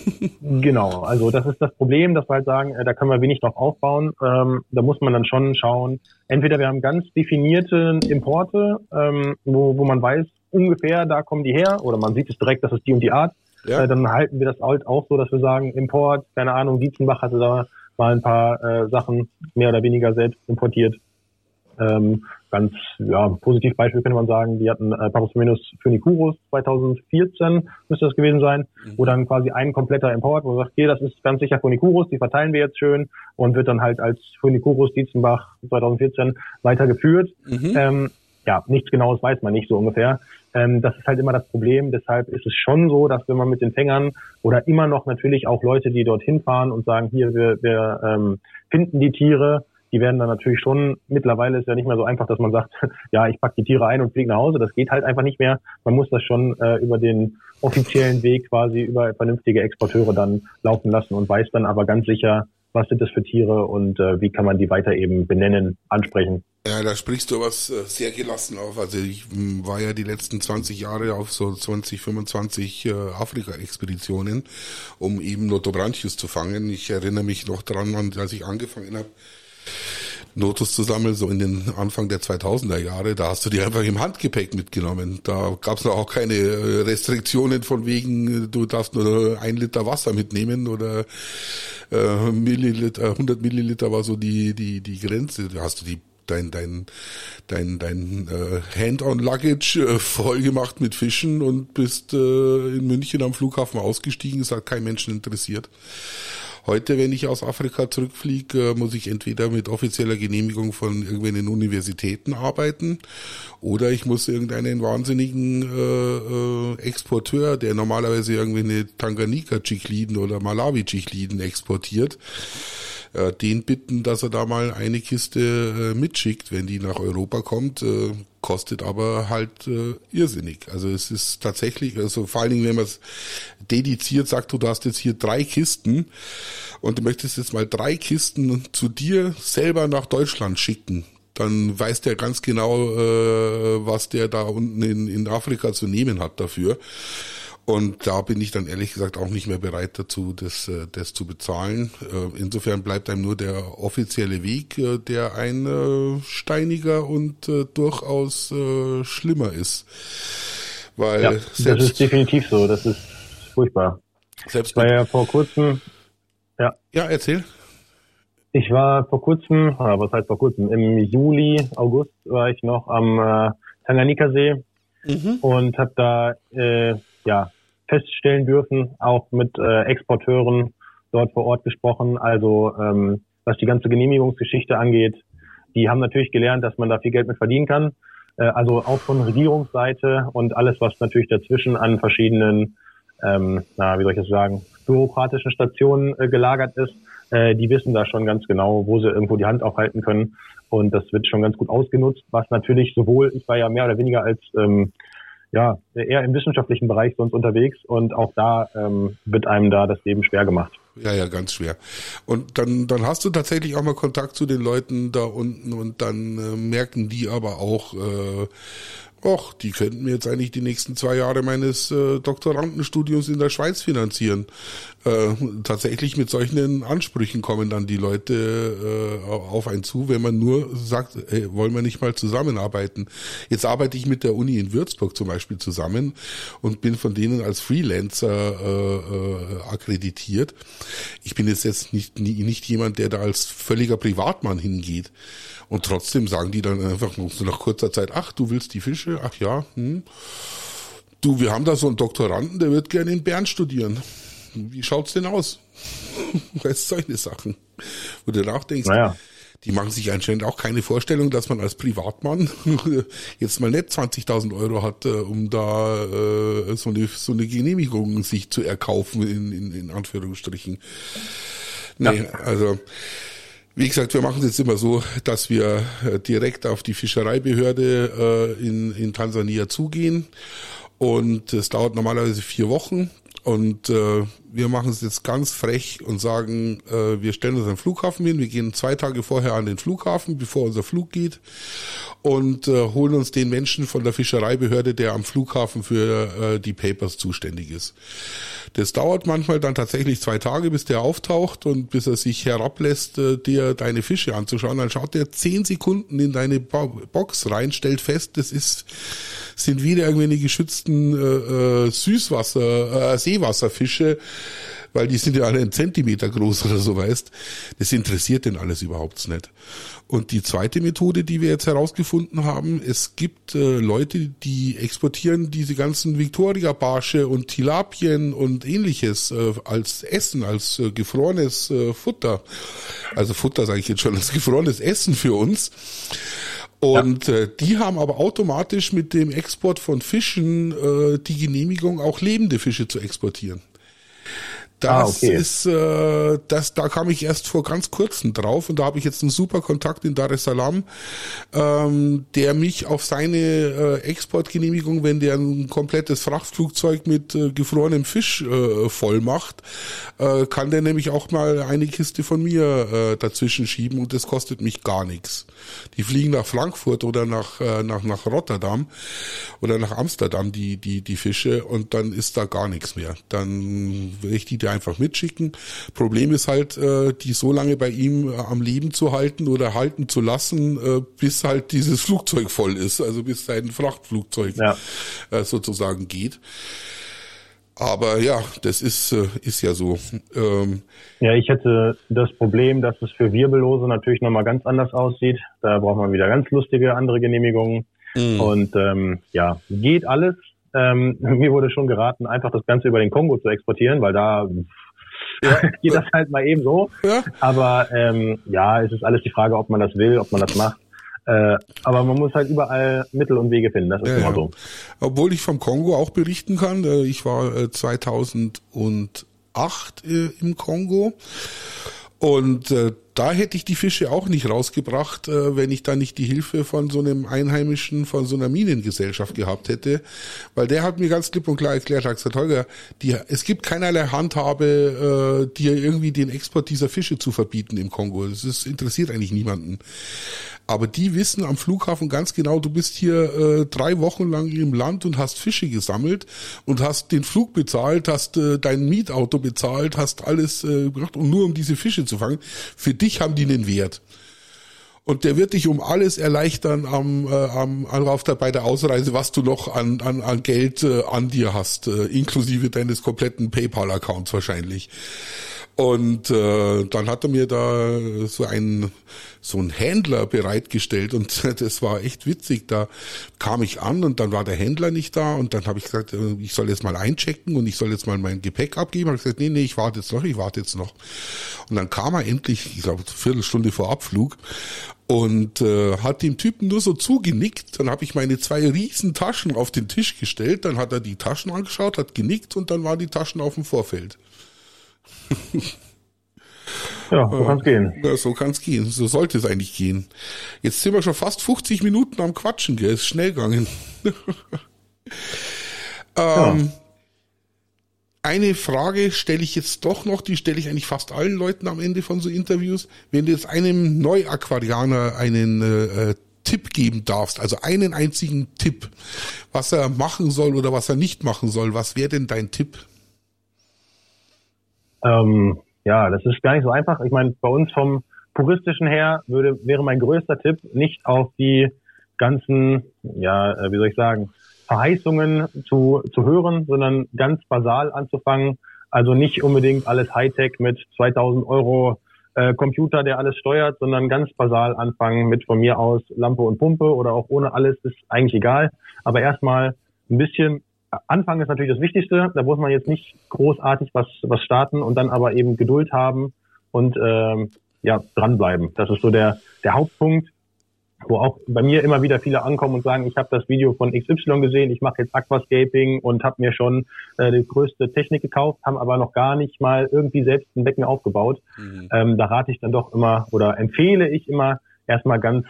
genau, also das ist das Problem, dass wir halt sagen, äh, da können wir wenig drauf aufbauen. Ähm, da muss man dann schon schauen. Entweder wir haben ganz definierte Importe, ähm, wo, wo man weiß, ungefähr da kommen die her, oder man sieht es direkt, das ist die und die Art. Ja. Äh, dann halten wir das halt auch so, dass wir sagen, Import, keine Ahnung, Dietzenbach hatte da mal ein paar äh, Sachen mehr oder weniger selbst importiert. Ähm, ganz ja, positiv Beispiel könnte man sagen, die hatten äh, Parosminus Phoenicurus 2014, müsste das gewesen sein, mhm. wo dann quasi ein kompletter Import, wo man sagt, okay, das ist ganz sicher Phoenicurus, die verteilen wir jetzt schön und wird dann halt als Phoenicurus Dietzenbach 2014 weitergeführt. Mhm. Ähm, ja, nichts Genaues weiß man nicht so ungefähr. Ähm, das ist halt immer das Problem. Deshalb ist es schon so, dass wenn man mit den Fängern oder immer noch natürlich auch Leute, die dorthin fahren und sagen, hier, wir, wir ähm, finden die Tiere, die werden dann natürlich schon, mittlerweile ist ja nicht mehr so einfach, dass man sagt, ja, ich pack die Tiere ein und fliege nach Hause. Das geht halt einfach nicht mehr. Man muss das schon äh, über den offiziellen Weg quasi über vernünftige Exporteure dann laufen lassen und weiß dann aber ganz sicher, was sind das für Tiere und äh, wie kann man die weiter eben benennen, ansprechen. Ja, da sprichst du was äh, sehr gelassen auf. Also ich war ja die letzten 20 Jahre auf so 20, 25 äh, Afrika-Expeditionen, um eben Notobranchius zu fangen. Ich erinnere mich noch dran, als ich angefangen habe, Notus zu sammeln, so in den Anfang der 2000er Jahre, da hast du die einfach im Handgepäck mitgenommen. Da gab es auch keine äh, Restriktionen von wegen, äh, du darfst nur ein Liter Wasser mitnehmen oder äh, Milliliter, 100 Milliliter war so die die die Grenze. Da hast du die dein dein dein dein äh, Hand-on-Luggage äh, voll gemacht mit Fischen und bist äh, in München am Flughafen ausgestiegen. Es hat kein Menschen interessiert. Heute, wenn ich aus Afrika zurückfliege, muss ich entweder mit offizieller Genehmigung von irgendwelchen Universitäten arbeiten oder ich muss irgendeinen wahnsinnigen äh, äh, Exporteur, der normalerweise irgendwie eine Tanganika-Chichliden oder Malawi-Chichliden exportiert, äh, den bitten, dass er da mal eine Kiste äh, mitschickt, wenn die nach Europa kommt. Äh, kostet aber halt äh, irrsinnig. Also es ist tatsächlich, also vor allen Dingen, wenn man es dediziert sagt, du hast jetzt hier drei Kisten und du möchtest jetzt mal drei Kisten zu dir selber nach Deutschland schicken, dann weiß der ganz genau, äh, was der da unten in, in Afrika zu nehmen hat dafür. Und da bin ich dann ehrlich gesagt auch nicht mehr bereit dazu, das, äh, das zu bezahlen. Äh, insofern bleibt einem nur der offizielle Weg, äh, der ein steiniger und durchaus schlimmer ist. Weil ja, das ist definitiv so. Das ist furchtbar. Selbst war ja vor kurzem. Ja. Ja, erzähl. Ich war vor kurzem, was heißt vor kurzem, im Juli, August war ich noch am äh, Tanganika-See mhm. und habe da äh, ja feststellen dürfen, auch mit äh, Exporteuren dort vor Ort gesprochen. Also ähm, was die ganze Genehmigungsgeschichte angeht, die haben natürlich gelernt, dass man da viel Geld mit verdienen kann. Äh, also auch von Regierungsseite und alles, was natürlich dazwischen an verschiedenen, ähm, na, wie soll ich das sagen, bürokratischen Stationen äh, gelagert ist, äh, die wissen da schon ganz genau, wo sie irgendwo die Hand aufhalten können. Und das wird schon ganz gut ausgenutzt, was natürlich sowohl, ich war ja mehr oder weniger als ähm, ja, eher im wissenschaftlichen Bereich sonst unterwegs und auch da ähm, wird einem da das Leben schwer gemacht. Ja, ja, ganz schwer. Und dann, dann hast du tatsächlich auch mal Kontakt zu den Leuten da unten und dann äh, merken die aber auch, äh, Och, die könnten mir jetzt eigentlich die nächsten zwei Jahre meines äh, Doktorandenstudiums in der Schweiz finanzieren. Äh, tatsächlich mit solchen Ansprüchen kommen dann die Leute äh, auf einen zu, wenn man nur sagt, hey, wollen wir nicht mal zusammenarbeiten. Jetzt arbeite ich mit der Uni in Würzburg zum Beispiel zusammen und bin von denen als Freelancer äh, äh, akkreditiert. Ich bin jetzt, jetzt nicht, nicht jemand, der da als völliger Privatmann hingeht. Und trotzdem sagen die dann einfach nach kurzer Zeit, ach, du willst die Fische? Ach ja, hm. Du, wir haben da so einen Doktoranden, der wird gerne in Bern studieren. Wie schaut's denn aus? weißt solche Sachen. Wo du nachdenkst, naja. die machen sich anscheinend auch keine Vorstellung, dass man als Privatmann jetzt mal nicht 20.000 Euro hat, äh, um da äh, so, eine, so eine Genehmigung sich zu erkaufen, in, in, in Anführungsstrichen. Nee, ja. also wie gesagt, wir machen es jetzt immer so, dass wir äh, direkt auf die Fischereibehörde äh, in, in Tansania zugehen. Und es dauert normalerweise vier Wochen. Und äh, wir machen es jetzt ganz frech und sagen, äh, wir stellen uns am Flughafen hin, wir gehen zwei Tage vorher an den Flughafen, bevor unser Flug geht und äh, holen uns den Menschen von der Fischereibehörde, der am Flughafen für äh, die Papers zuständig ist. Das dauert manchmal dann tatsächlich zwei Tage, bis der auftaucht und bis er sich herablässt, äh, dir deine Fische anzuschauen. Dann schaut er zehn Sekunden in deine Box rein, stellt fest, das ist sind wieder irgendwelche geschützten äh, äh, Süßwasser, äh, Seewasserfische, weil die sind ja alle einen Zentimeter groß oder so, weißt. Das interessiert den alles überhaupt nicht. Und die zweite Methode, die wir jetzt herausgefunden haben, es gibt äh, Leute, die exportieren diese ganzen Victoria-Barsche und Tilapien und ähnliches äh, als Essen, als äh, gefrorenes äh, Futter. Also Futter sage ich jetzt schon, als gefrorenes Essen für uns. Und ja. äh, die haben aber automatisch mit dem Export von Fischen äh, die Genehmigung, auch lebende Fische zu exportieren. Ah, das ah, okay. ist, äh, das, da kam ich erst vor ganz kurzem drauf und da habe ich jetzt einen super Kontakt in Dar es Salaam, ähm, der mich auf seine äh, Exportgenehmigung, wenn der ein komplettes Frachtflugzeug mit äh, gefrorenem Fisch äh, voll macht, äh, kann der nämlich auch mal eine Kiste von mir äh, dazwischen schieben und das kostet mich gar nichts. Die fliegen nach Frankfurt oder nach, äh, nach, nach Rotterdam oder nach Amsterdam, die, die, die Fische und dann ist da gar nichts mehr. Dann will ich die einfach mitschicken. Problem ist halt, äh, die so lange bei ihm äh, am Leben zu halten oder halten zu lassen, äh, bis halt dieses Flugzeug voll ist, also bis sein Frachtflugzeug ja. äh, sozusagen geht. Aber ja, das ist, ist ja so. Ähm, ja, ich hätte das Problem, dass es für Wirbellose natürlich nochmal ganz anders aussieht. Da braucht man wieder ganz lustige andere Genehmigungen. Mm. Und ähm, ja, geht alles. Ähm, mir wurde schon geraten, einfach das Ganze über den Kongo zu exportieren, weil da geht das halt mal eben so. Ja. Aber ähm, ja, es ist alles die Frage, ob man das will, ob man das macht. Äh, aber man muss halt überall Mittel und Wege finden, das ist ja, immer so. Obwohl ich vom Kongo auch berichten kann, äh, ich war 2008 äh, im Kongo und da hätte ich die Fische auch nicht rausgebracht, äh, wenn ich da nicht die Hilfe von so einem Einheimischen, von so einer Minengesellschaft gehabt hätte. Weil der hat mir ganz klipp und klar erklärt, hat gesagt, Holger, die, es gibt keinerlei Handhabe, äh, dir irgendwie den Export dieser Fische zu verbieten im Kongo. Das ist, interessiert eigentlich niemanden. Aber die wissen am Flughafen ganz genau, du bist hier äh, drei Wochen lang im Land und hast Fische gesammelt und hast den Flug bezahlt, hast äh, dein Mietauto bezahlt, hast alles äh, gemacht, um nur um diese Fische zu fangen. Für dich haben die einen Wert. Und der wird dich um alles erleichtern am, äh, am auf der, bei der Ausreise, was du noch an, an, an Geld äh, an dir hast, äh, inklusive deines kompletten PayPal-Accounts wahrscheinlich. Und äh, dann hat er mir da so einen so einen Händler bereitgestellt und das war echt witzig. Da kam ich an und dann war der Händler nicht da und dann habe ich gesagt, äh, ich soll jetzt mal einchecken und ich soll jetzt mal mein Gepäck abgeben. Habe ich gesagt, nee, nee, ich warte jetzt noch, ich warte jetzt noch. Und dann kam er endlich, ich glaube, eine Viertelstunde vor Abflug und äh, hat dem Typen nur so zugenickt. Dann habe ich meine zwei riesen Taschen auf den Tisch gestellt. Dann hat er die Taschen angeschaut, hat genickt und dann waren die Taschen auf dem Vorfeld. Ja, so kann es gehen. Ja, so kann es gehen. So sollte es eigentlich gehen. Jetzt sind wir schon fast 50 Minuten am Quatschen, gell? Ist schnell gegangen. ähm, ja. Eine Frage stelle ich jetzt doch noch, die stelle ich eigentlich fast allen Leuten am Ende von so Interviews. Wenn du jetzt einem Neuaquarianer einen äh, Tipp geben darfst, also einen einzigen Tipp, was er machen soll oder was er nicht machen soll, was wäre denn dein Tipp? Ähm, ja, das ist gar nicht so einfach. Ich meine, bei uns vom puristischen her würde, wäre mein größter Tipp, nicht auf die ganzen, ja, äh, wie soll ich sagen, Verheißungen zu, zu hören, sondern ganz basal anzufangen. Also nicht unbedingt alles Hightech mit 2000 Euro äh, Computer, der alles steuert, sondern ganz basal anfangen mit von mir aus Lampe und Pumpe oder auch ohne alles, ist eigentlich egal. Aber erstmal ein bisschen Anfang ist natürlich das Wichtigste. Da muss man jetzt nicht großartig was, was starten und dann aber eben Geduld haben und ähm, ja, dranbleiben. Das ist so der, der Hauptpunkt, wo auch bei mir immer wieder viele ankommen und sagen, ich habe das Video von XY gesehen, ich mache jetzt Aquascaping und habe mir schon äh, die größte Technik gekauft, haben aber noch gar nicht mal irgendwie selbst ein Becken aufgebaut. Mhm. Ähm, da rate ich dann doch immer oder empfehle ich immer erstmal ganz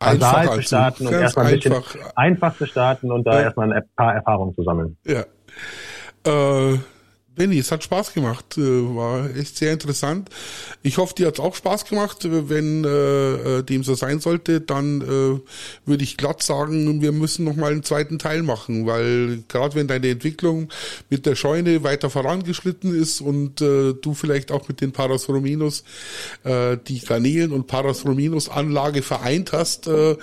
basal zu starten und erstmal ein bisschen einfach, einfach zu starten und da ja. erstmal ein paar Erfahrungen zu sammeln. Ja. Äh, Benny, es hat Spaß gemacht, äh, war echt sehr interessant. Ich hoffe, dir hat es auch Spaß gemacht. Wenn äh, äh, dem so sein sollte, dann äh, würde ich glatt sagen, wir müssen noch mal einen zweiten Teil machen, weil gerade wenn deine Entwicklung mit der Scheune weiter vorangeschritten ist und äh, du vielleicht auch mit den Parasrominos äh, die Garnelen und Parasrominos Anlage vereint hast, äh,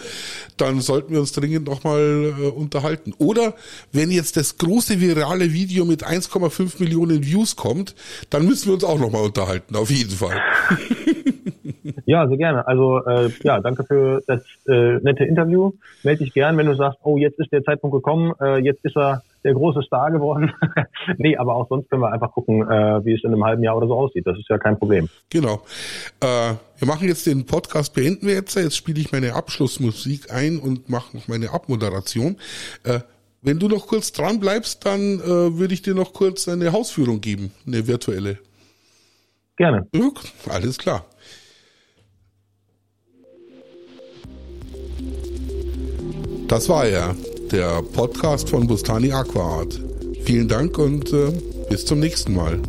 dann sollten wir uns dringend noch mal äh, unterhalten. Oder wenn jetzt das große virale Video mit 1,5 Millionen Millionen Views kommt, dann müssen wir uns auch nochmal unterhalten, auf jeden Fall. Ja, sehr gerne. Also äh, ja, danke für das äh, nette Interview. Melde dich gern, wenn du sagst, oh, jetzt ist der Zeitpunkt gekommen, äh, jetzt ist er der große Star geworden. nee, aber auch sonst können wir einfach gucken, äh, wie es in einem halben Jahr oder so aussieht. Das ist ja kein Problem. Genau. Äh, wir machen jetzt den Podcast, beenden wir jetzt. Jetzt spiele ich meine Abschlussmusik ein und mache noch meine Abmoderation. Äh, wenn du noch kurz dran bleibst, dann äh, würde ich dir noch kurz eine Hausführung geben, eine virtuelle. Gerne. Ja, alles klar. Das war er, der Podcast von Bustani Aquaart. Vielen Dank und äh, bis zum nächsten Mal.